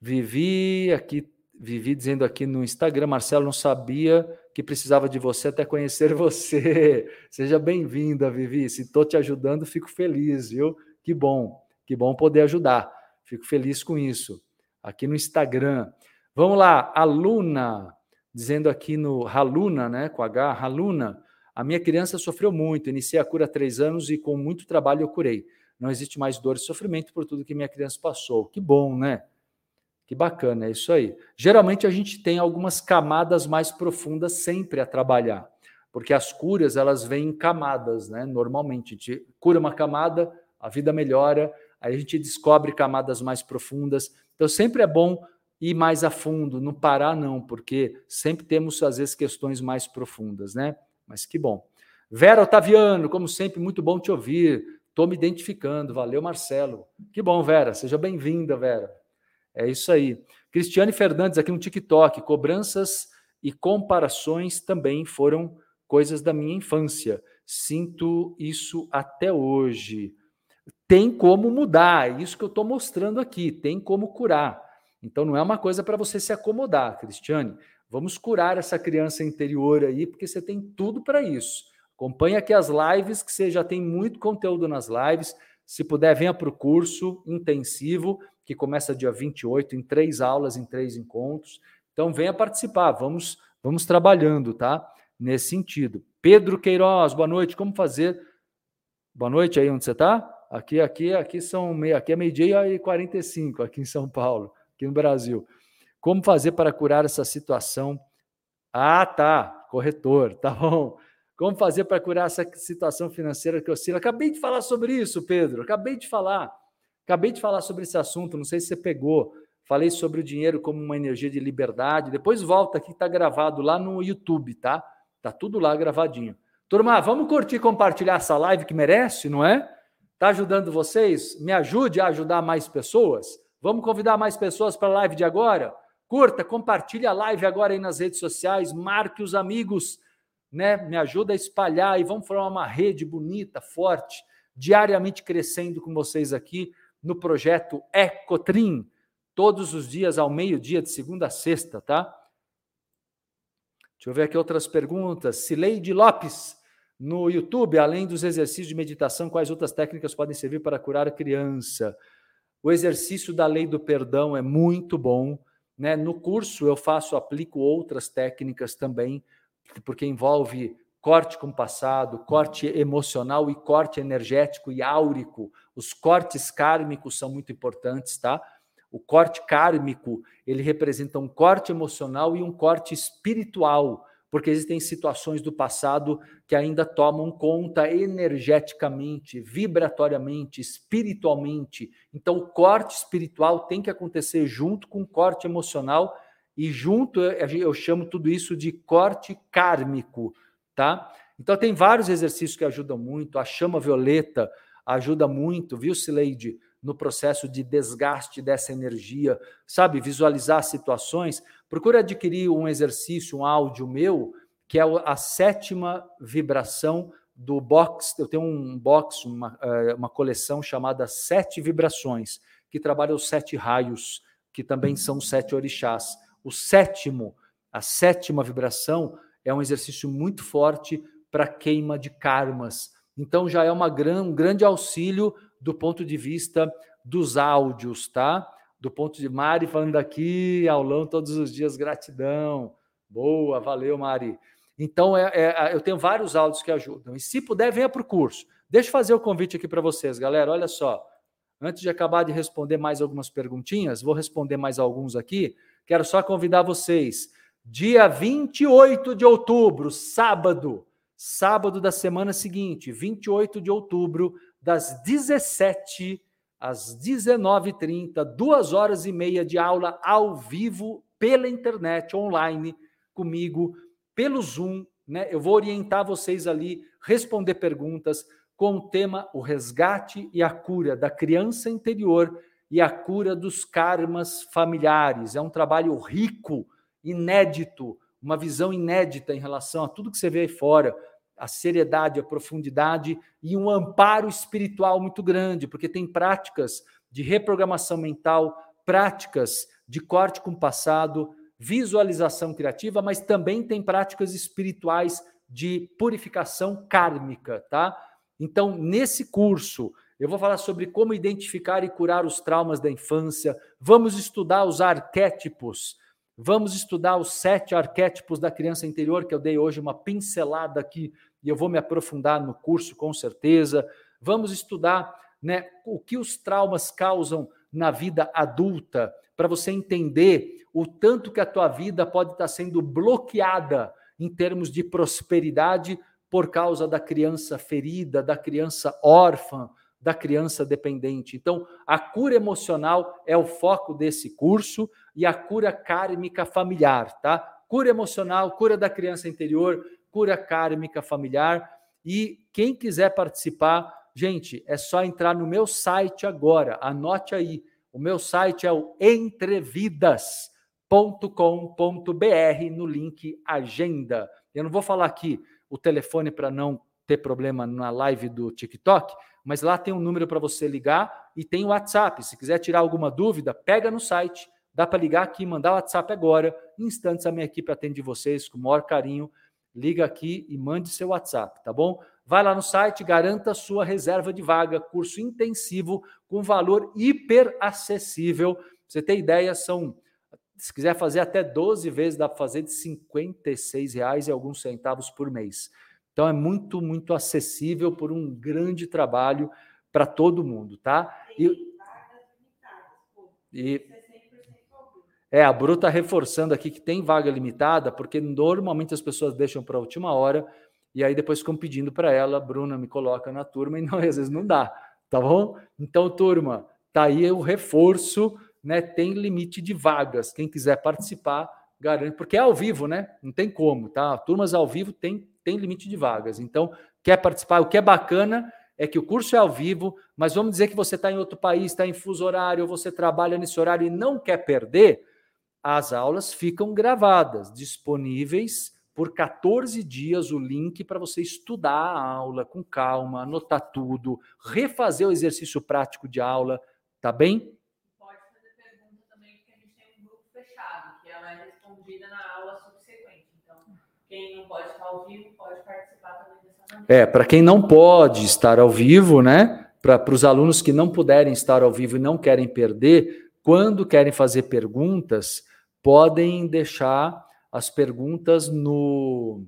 Vivi aqui, vivi dizendo aqui no Instagram, Marcelo não sabia que precisava de você até conhecer você. Seja bem-vinda, Vivi. Se estou te ajudando, fico feliz, viu? Que bom, que bom poder ajudar. Fico feliz com isso. Aqui no Instagram. Vamos lá, aluna, dizendo aqui no Haluna, né, com H, Haluna, a minha criança sofreu muito, iniciei a cura há três anos e com muito trabalho eu curei. Não existe mais dor e sofrimento por tudo que minha criança passou. Que bom, né? Que bacana, é isso aí. Geralmente a gente tem algumas camadas mais profundas sempre a trabalhar, porque as curas elas vêm em camadas, né? Normalmente, a gente cura uma camada, a vida melhora, aí a gente descobre camadas mais profundas. Então sempre é bom ir mais a fundo, não parar não, porque sempre temos às vezes questões mais profundas, né? Mas que bom. Vera Otaviano, como sempre, muito bom te ouvir. Estou me identificando. Valeu, Marcelo. Que bom, Vera. Seja bem-vinda, Vera. É isso aí. Cristiane Fernandes, aqui no TikTok, cobranças e comparações também foram coisas da minha infância. Sinto isso até hoje. Tem como mudar, é isso que eu estou mostrando aqui, tem como curar. Então não é uma coisa para você se acomodar, Cristiane. Vamos curar essa criança interior aí, porque você tem tudo para isso. Acompanhe aqui as lives, que você já tem muito conteúdo nas lives. Se puder, venha para o curso intensivo que começa dia 28, em três aulas, em três encontros. Então, venha participar, vamos, vamos trabalhando, tá? Nesse sentido. Pedro Queiroz, boa noite. Como fazer? Boa noite aí onde você está? Aqui, aqui, aqui são meio, aqui é meio-dia e 45, aqui em São Paulo, aqui no Brasil. Como fazer para curar essa situação? Ah, tá, corretor, tá bom. Como fazer para curar essa situação financeira que oscila? Acabei de falar sobre isso, Pedro. Acabei de falar. Acabei de falar sobre esse assunto, não sei se você pegou. Falei sobre o dinheiro como uma energia de liberdade. Depois volta aqui, está gravado lá no YouTube, tá? Tá tudo lá gravadinho. Turma, vamos curtir e compartilhar essa live que merece, não é? Tá ajudando vocês? Me ajude a ajudar mais pessoas. Vamos convidar mais pessoas para a live de agora? Curta, compartilhe a live agora aí nas redes sociais, marque os amigos, né? Me ajuda a espalhar e vamos formar uma rede bonita, forte, diariamente crescendo com vocês aqui no projeto Ecotrim, todos os dias ao meio-dia, de segunda a sexta, tá? Deixa eu ver aqui outras perguntas. Cileide Lopes, no YouTube, além dos exercícios de meditação, quais outras técnicas podem servir para curar a criança? O exercício da lei do perdão é muito bom. Né? No curso eu faço, aplico outras técnicas também, porque envolve corte com passado, corte emocional e corte energético e áurico. Os cortes kármicos são muito importantes, tá? O corte kármico, ele representa um corte emocional e um corte espiritual porque existem situações do passado que ainda tomam conta energeticamente, vibratoriamente, espiritualmente. Então, o corte espiritual tem que acontecer junto com o corte emocional e junto eu chamo tudo isso de corte kármico, tá? Então tem vários exercícios que ajudam muito, a chama violeta ajuda muito, viu, Sileide? No processo de desgaste dessa energia, sabe? Visualizar situações. Procure adquirir um exercício, um áudio meu, que é a sétima vibração do box. Eu tenho um box, uma, é, uma coleção chamada Sete Vibrações, que trabalha os sete raios, que também são sete orixás. O sétimo, a sétima vibração, é um exercício muito forte para queima de karmas. Então já é uma gran, um grande auxílio do ponto de vista dos áudios, tá? Do ponto de Mari falando aqui, aulão todos os dias, gratidão. Boa, valeu, Mari. Então, é, é, eu tenho vários áudios que ajudam. E se puder, venha para o curso. Deixa eu fazer o convite aqui para vocês, galera. Olha só. Antes de acabar de responder mais algumas perguntinhas, vou responder mais alguns aqui. Quero só convidar vocês. Dia 28 de outubro, sábado, sábado da semana seguinte, 28 de outubro, das 17 às 19h30, duas horas e meia de aula ao vivo pela internet, online, comigo, pelo Zoom. Né? Eu vou orientar vocês ali, responder perguntas com o tema O Resgate e a Cura da Criança Interior e a Cura dos Karmas Familiares. É um trabalho rico, inédito, uma visão inédita em relação a tudo que você vê aí fora a seriedade, a profundidade e um amparo espiritual muito grande, porque tem práticas de reprogramação mental, práticas de corte com o passado, visualização criativa, mas também tem práticas espirituais de purificação kármica, tá? Então, nesse curso, eu vou falar sobre como identificar e curar os traumas da infância, vamos estudar os arquétipos, Vamos estudar os sete arquétipos da criança interior, que eu dei hoje uma pincelada aqui e eu vou me aprofundar no curso com certeza. Vamos estudar né, o que os traumas causam na vida adulta, para você entender o tanto que a tua vida pode estar sendo bloqueada em termos de prosperidade por causa da criança ferida, da criança órfã, da criança dependente. Então, a cura emocional é o foco desse curso e a cura kármica familiar, tá? Cura emocional, cura da criança interior, cura kármica familiar. E quem quiser participar, gente, é só entrar no meu site agora. Anote aí. O meu site é o entrevidas.com.br no link agenda. Eu não vou falar aqui o telefone para não ter problema na live do TikTok, mas lá tem um número para você ligar e tem o WhatsApp. Se quiser tirar alguma dúvida, pega no site, dá para ligar aqui, mandar WhatsApp agora. Em instantes a minha equipe atende vocês com o maior carinho. Liga aqui e mande seu WhatsApp, tá bom? Vai lá no site, garanta sua reserva de vaga, curso intensivo com valor hiper acessível. Pra você ter ideia, são se quiser fazer até 12 vezes, dá para fazer de R$ reais e alguns centavos por mês. Então é muito, muito acessível por um grande trabalho para todo mundo, tá? E, e é, a Bru está reforçando aqui que tem vaga limitada, porque normalmente as pessoas deixam para a última hora e aí depois ficam pedindo para ela, Bruna, me coloca na turma, e não, às vezes não dá, tá bom? Então, turma, tá aí o reforço, né? Tem limite de vagas. Quem quiser participar, garante, porque é ao vivo, né? Não tem como, tá? Turmas ao vivo tem tem limite de vagas. Então, quer participar? O que é bacana é que o curso é ao vivo, mas vamos dizer que você está em outro país, está em fuso horário, você trabalha nesse horário e não quer perder, as aulas ficam gravadas, disponíveis por 14 dias o link para você estudar a aula com calma, anotar tudo, refazer o exercício prático de aula, tá bem? Pode fazer pergunta também, porque a gente tem um grupo fechado, que ela é respondida na aula subsequente. Então, Quem não pode estar ao vivo pode participar também dessa maneira. É, para quem não pode estar ao vivo, né? Para os alunos que não puderem estar ao vivo e não querem perder, quando querem fazer perguntas, podem deixar as perguntas no,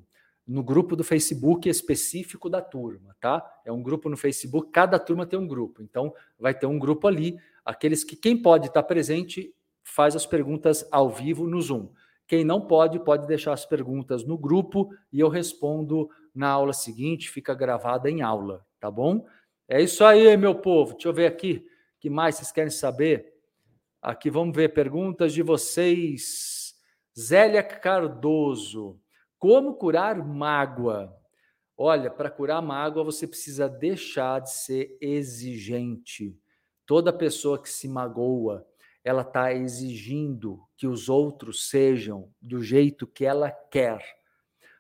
no grupo do Facebook específico da turma, tá? É um grupo no Facebook, cada turma tem um grupo. Então, vai ter um grupo ali, aqueles que quem pode estar presente faz as perguntas ao vivo no Zoom. Quem não pode, pode deixar as perguntas no grupo e eu respondo na aula seguinte, fica gravada em aula, tá bom? É isso aí, meu povo. Deixa eu ver aqui. Que mais vocês querem saber? Aqui vamos ver perguntas de vocês. Zélia Cardoso. Como curar mágoa? Olha, para curar mágoa você precisa deixar de ser exigente. Toda pessoa que se magoa, ela está exigindo que os outros sejam do jeito que ela quer.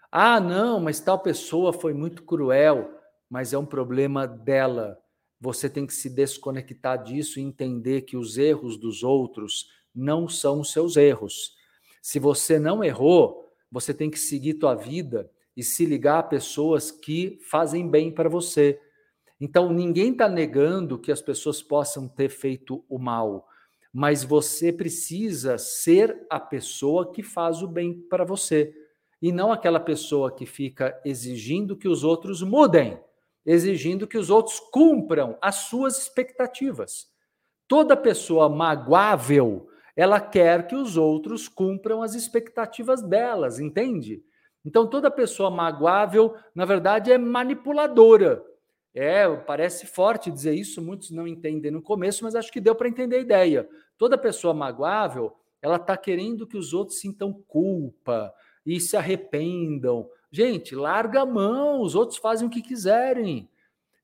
Ah, não, mas tal pessoa foi muito cruel, mas é um problema dela. Você tem que se desconectar disso e entender que os erros dos outros não são os seus erros. Se você não errou, você tem que seguir tua vida e se ligar a pessoas que fazem bem para você. Então, ninguém está negando que as pessoas possam ter feito o mal, mas você precisa ser a pessoa que faz o bem para você e não aquela pessoa que fica exigindo que os outros mudem, exigindo que os outros cumpram as suas expectativas. Toda pessoa magoável ela quer que os outros cumpram as expectativas delas, entende? Então, toda pessoa magoável, na verdade, é manipuladora. É, parece forte dizer isso, muitos não entendem no começo, mas acho que deu para entender a ideia. Toda pessoa magoável, ela está querendo que os outros sintam culpa e se arrependam. Gente, larga a mão, os outros fazem o que quiserem.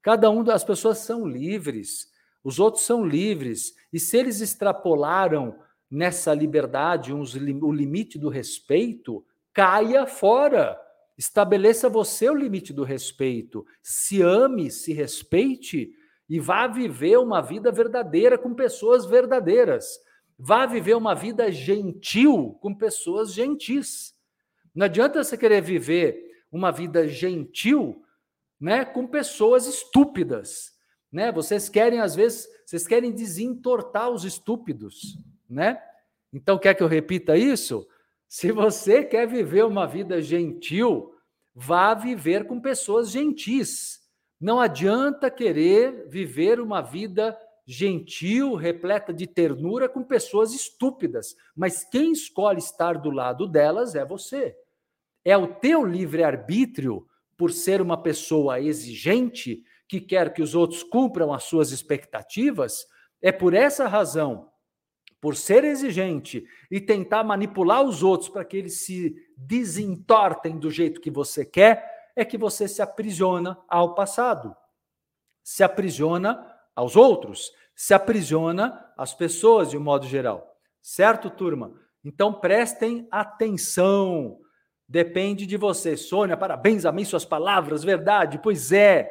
Cada um das pessoas são livres, os outros são livres. E se eles extrapolaram nessa liberdade, uns, o limite do respeito, caia fora. Estabeleça você o limite do respeito. Se ame, se respeite e vá viver uma vida verdadeira com pessoas verdadeiras. Vá viver uma vida gentil com pessoas gentis. Não adianta você querer viver uma vida gentil, né, com pessoas estúpidas, né? Vocês querem às vezes, vocês querem desentortar os estúpidos né? Então, quer que eu repita isso? Se você quer viver uma vida gentil, vá viver com pessoas gentis. Não adianta querer viver uma vida gentil, repleta de ternura com pessoas estúpidas, mas quem escolhe estar do lado delas é você. É o teu livre-arbítrio, por ser uma pessoa exigente, que quer que os outros cumpram as suas expectativas, é por essa razão por ser exigente e tentar manipular os outros para que eles se desentortem do jeito que você quer, é que você se aprisiona ao passado, se aprisiona aos outros, se aprisiona às pessoas de um modo geral. Certo, turma? Então prestem atenção. Depende de você. Sônia, parabéns, amém suas palavras, verdade? Pois é.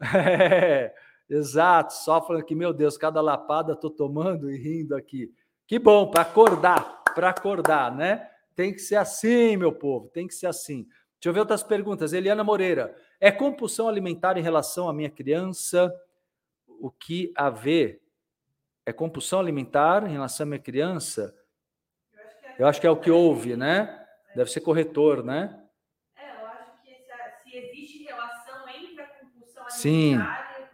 é. Exato, só falando que, meu Deus, cada lapada tô tomando e rindo aqui. Que bom, para acordar, para acordar, né? Tem que ser assim, meu povo, tem que ser assim. Deixa eu ver outras perguntas. Eliana Moreira, é compulsão alimentar em relação à minha criança? O que a ver? É compulsão alimentar em relação à minha criança? Eu acho que é, o que houve, né? Deve ser corretor, né? É, eu acho que se, existe relação entre a compulsão alimentar Sim.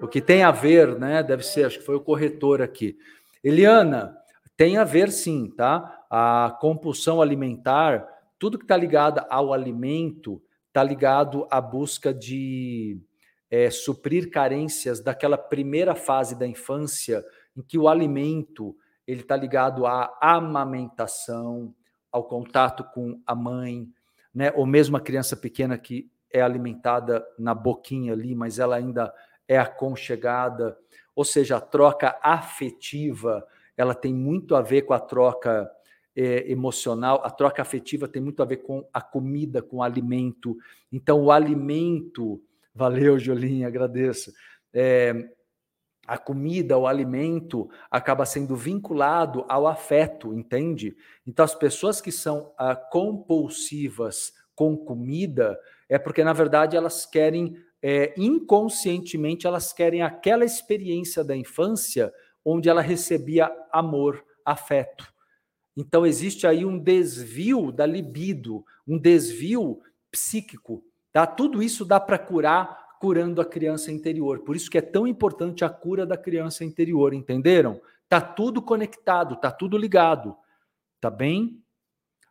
O que tem a ver, né? Deve ser, acho que foi o corretor aqui. Eliana, tem a ver sim, tá? A compulsão alimentar, tudo que está ligado ao alimento, está ligado à busca de é, suprir carências daquela primeira fase da infância, em que o alimento ele está ligado à amamentação, ao contato com a mãe, né? Ou mesmo a criança pequena que é alimentada na boquinha ali, mas ela ainda é aconchegada, ou seja, a troca afetiva, ela tem muito a ver com a troca é, emocional, a troca afetiva tem muito a ver com a comida, com o alimento. Então, o alimento, valeu, Jolinha, agradeço. É, a comida, o alimento, acaba sendo vinculado ao afeto, entende? Então, as pessoas que são ah, compulsivas com comida, é porque, na verdade, elas querem, é, inconscientemente, elas querem aquela experiência da infância onde ela recebia amor, afeto. Então, existe aí um desvio da libido, um desvio psíquico. Tá? Tudo isso dá para curar curando a criança interior. Por isso que é tão importante a cura da criança interior, entenderam? Tá tudo conectado, tá tudo ligado. Tá bem?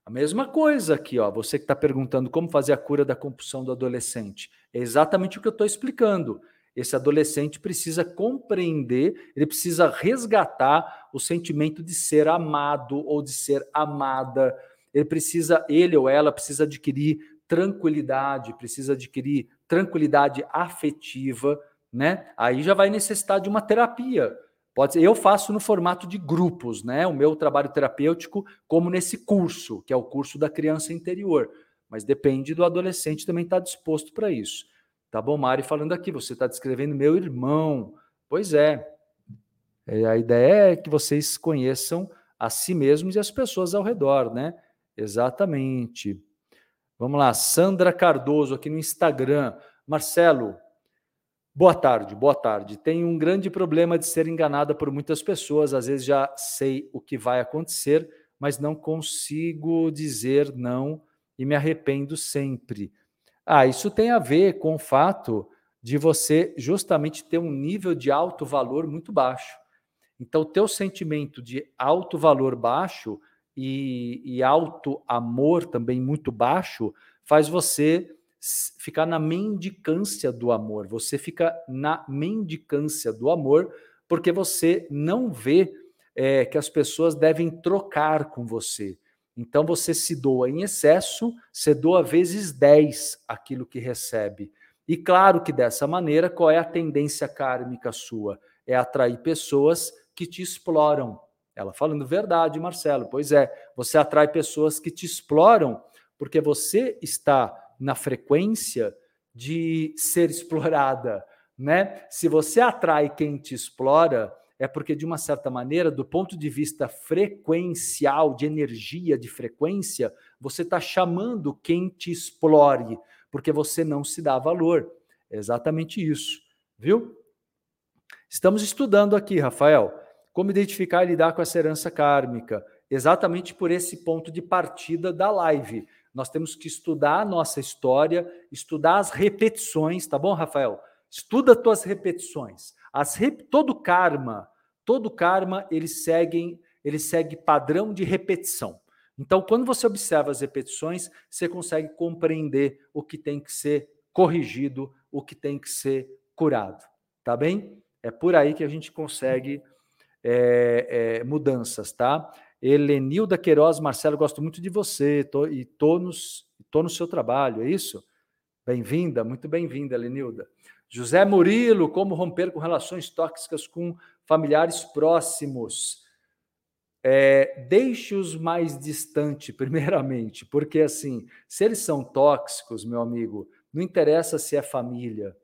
A mesma coisa aqui, ó. Você que está perguntando como fazer a cura da compulsão do adolescente. É exatamente o que eu estou explicando. Esse adolescente precisa compreender, ele precisa resgatar o sentimento de ser amado ou de ser amada. Ele precisa, ele ou ela precisa adquirir tranquilidade, precisa adquirir tranquilidade afetiva, né? Aí já vai necessitar de uma terapia. Pode ser, eu faço no formato de grupos, né? O meu trabalho terapêutico, como nesse curso, que é o curso da criança interior. Mas depende do adolescente também estar tá disposto para isso. Tá bom, Mari falando aqui, você está descrevendo meu irmão. Pois é. é. A ideia é que vocês conheçam a si mesmos e as pessoas ao redor, né? Exatamente. Vamos lá, Sandra Cardoso aqui no Instagram. Marcelo, boa tarde, boa tarde. Tenho um grande problema de ser enganada por muitas pessoas. Às vezes já sei o que vai acontecer, mas não consigo dizer não e me arrependo sempre. Ah, isso tem a ver com o fato de você justamente ter um nível de alto valor muito baixo. Então, o teu sentimento de alto valor baixo e, e alto amor também muito baixo faz você ficar na mendicância do amor. Você fica na mendicância do amor porque você não vê é, que as pessoas devem trocar com você. Então você se doa em excesso, você doa vezes 10 aquilo que recebe. E claro que dessa maneira, qual é a tendência kármica sua? É atrair pessoas que te exploram. Ela falando verdade, Marcelo. Pois é, você atrai pessoas que te exploram porque você está na frequência de ser explorada, né? Se você atrai quem te explora, é porque, de uma certa maneira, do ponto de vista frequencial, de energia, de frequência, você está chamando quem te explore, porque você não se dá valor. É exatamente isso, viu? Estamos estudando aqui, Rafael, como identificar e lidar com essa herança kármica, exatamente por esse ponto de partida da live. Nós temos que estudar a nossa história, estudar as repetições, tá bom, Rafael? Estuda as tuas repetições. As rep... Todo karma, todo karma, ele segue, ele segue padrão de repetição. Então, quando você observa as repetições, você consegue compreender o que tem que ser corrigido, o que tem que ser curado. Tá bem? É por aí que a gente consegue é, é, mudanças, tá? Helenilda Queiroz, Marcelo, gosto muito de você tô, e tô, nos, tô no seu trabalho, é isso? Bem-vinda, muito bem-vinda, Helenilda. José Murilo, como romper com relações tóxicas com familiares próximos? É, Deixe-os mais distante, primeiramente, porque assim, se eles são tóxicos, meu amigo, não interessa se é família.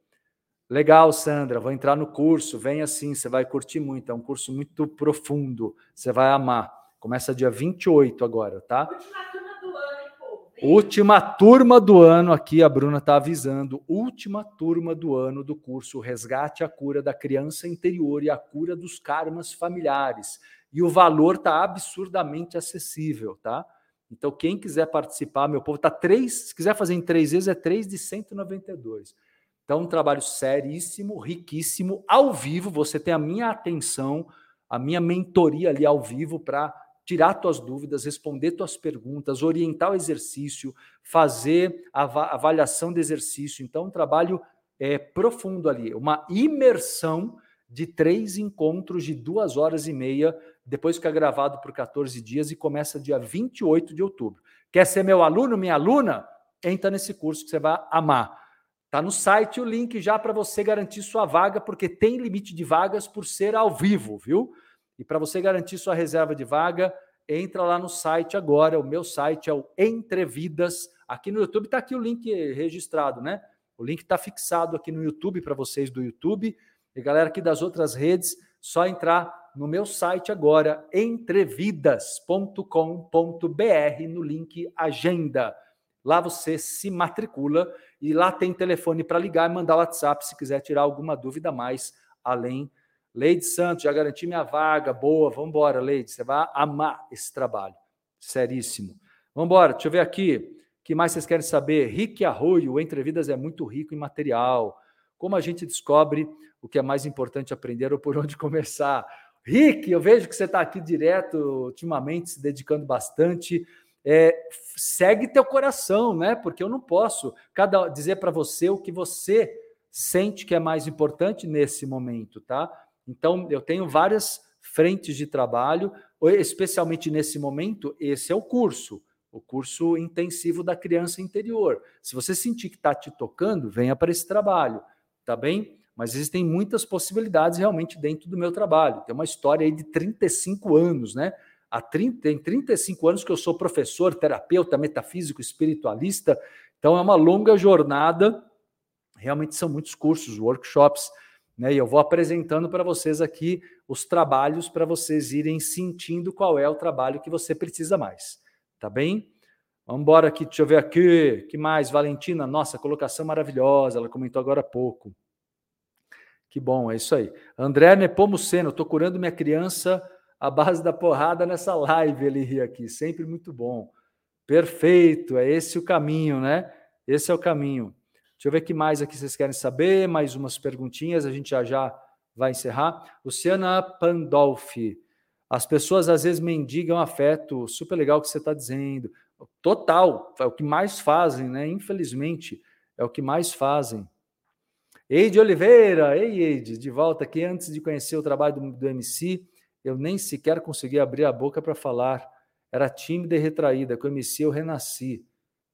Legal, Sandra, vou entrar no curso, vem assim, você vai curtir muito, é um curso muito profundo, você vai amar. Começa dia 28 agora, tá? Última Última turma do ano aqui, a Bruna está avisando. Última turma do ano do curso Resgate a Cura da Criança Interior e a Cura dos Karmas Familiares. E o valor está absurdamente acessível, tá? Então, quem quiser participar, meu povo, tá três. Se quiser fazer em três vezes, é três de 192. Então, um trabalho seríssimo, riquíssimo, ao vivo. Você tem a minha atenção, a minha mentoria ali ao vivo para tirar tuas dúvidas, responder tuas perguntas, orientar o exercício, fazer a avaliação do exercício. Então, um trabalho é, profundo ali, uma imersão de três encontros de duas horas e meia, depois fica gravado por 14 dias e começa dia 28 de outubro. Quer ser meu aluno, minha aluna? Entra nesse curso que você vai amar. Tá no site o link já para você garantir sua vaga, porque tem limite de vagas por ser ao vivo, viu? E para você garantir sua reserva de vaga, entra lá no site agora. O meu site é o Entrevidas. Aqui no YouTube está aqui o link registrado, né? O link está fixado aqui no YouTube para vocês do YouTube. E galera aqui das outras redes, só entrar no meu site agora, entrevidas.com.br, no link Agenda. Lá você se matricula e lá tem telefone para ligar e mandar WhatsApp se quiser tirar alguma dúvida mais além. Leide Santos, já garanti minha vaga, boa, vamos embora, Leide, você vai amar esse trabalho, seríssimo. Vamos embora, deixa eu ver aqui, o que mais vocês querem saber? Rick Arroio, o Entre Vidas é muito rico em material, como a gente descobre o que é mais importante aprender ou por onde começar? Rick, eu vejo que você está aqui direto, ultimamente, se dedicando bastante. É, segue teu coração, né? Porque eu não posso cada dizer para você o que você sente que é mais importante nesse momento, tá? Então, eu tenho várias frentes de trabalho, especialmente nesse momento, esse é o curso, o curso intensivo da criança interior. Se você sentir que está te tocando, venha para esse trabalho, tá bem? mas existem muitas possibilidades realmente dentro do meu trabalho. Tem uma história aí de 35 anos, né? Há 30, tem 35 anos que eu sou professor, terapeuta, metafísico, espiritualista, então é uma longa jornada. Realmente são muitos cursos, workshops, né? E eu vou apresentando para vocês aqui os trabalhos para vocês irem sentindo qual é o trabalho que você precisa mais. Tá bem? Vamos embora aqui, deixa eu ver aqui. que mais? Valentina, nossa, colocação maravilhosa, ela comentou agora há pouco. Que bom, é isso aí. André Nepomuceno, estou curando minha criança à base da porrada nessa live, ele ri aqui, sempre muito bom. Perfeito, é esse o caminho, né? Esse é o caminho. Deixa eu ver o que mais aqui vocês querem saber, mais umas perguntinhas, a gente já já vai encerrar. Luciana Pandolfi, as pessoas às vezes mendigam afeto, super legal o que você está dizendo. Total, é o que mais fazem, né? Infelizmente, é o que mais fazem. Eide Oliveira, ei Eide, de volta aqui. Antes de conhecer o trabalho do, do MC, eu nem sequer consegui abrir a boca para falar. Era tímida e retraída. Com o MC eu renasci.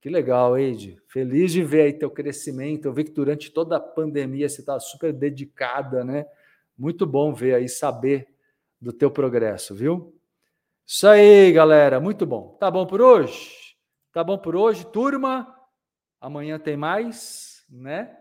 Que legal, Eide. Feliz de ver aí teu crescimento. Eu vi que durante toda a pandemia você estava super dedicada, né? Muito bom ver aí, saber do teu progresso, viu? Isso aí, galera. Muito bom. Tá bom por hoje? Tá bom por hoje, turma? Amanhã tem mais, né?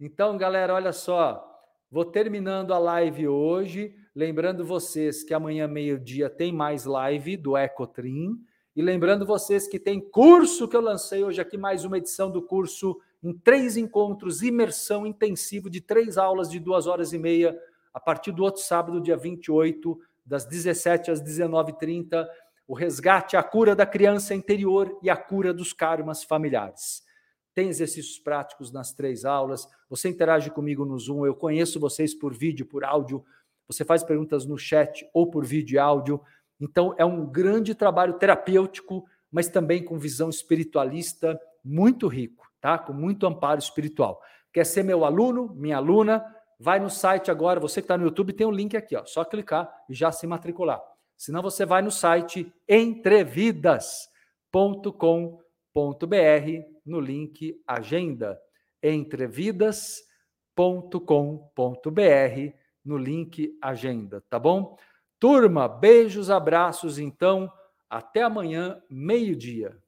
Então, galera, olha só. Vou terminando a live hoje. Lembrando vocês que amanhã, meio-dia, tem mais live do Ecotrim. E lembrando vocês que tem curso que eu lancei hoje aqui, mais uma edição do curso em três encontros, imersão intensivo de três aulas de duas horas e meia, a partir do outro sábado, dia 28, das 17 às 19h30. O resgate, a cura da criança interior e a cura dos karmas familiares tem exercícios práticos nas três aulas, você interage comigo no Zoom, eu conheço vocês por vídeo, por áudio, você faz perguntas no chat ou por vídeo e áudio. Então, é um grande trabalho terapêutico, mas também com visão espiritualista muito rico, tá? Com muito amparo espiritual. Quer ser meu aluno, minha aluna? Vai no site agora, você que está no YouTube, tem um link aqui, ó, só clicar e já se matricular. Senão você vai no site entrevidas.com.br no link Agenda entrevidas.com.br no link Agenda, tá bom? Turma, beijos, abraços, então, até amanhã, meio-dia.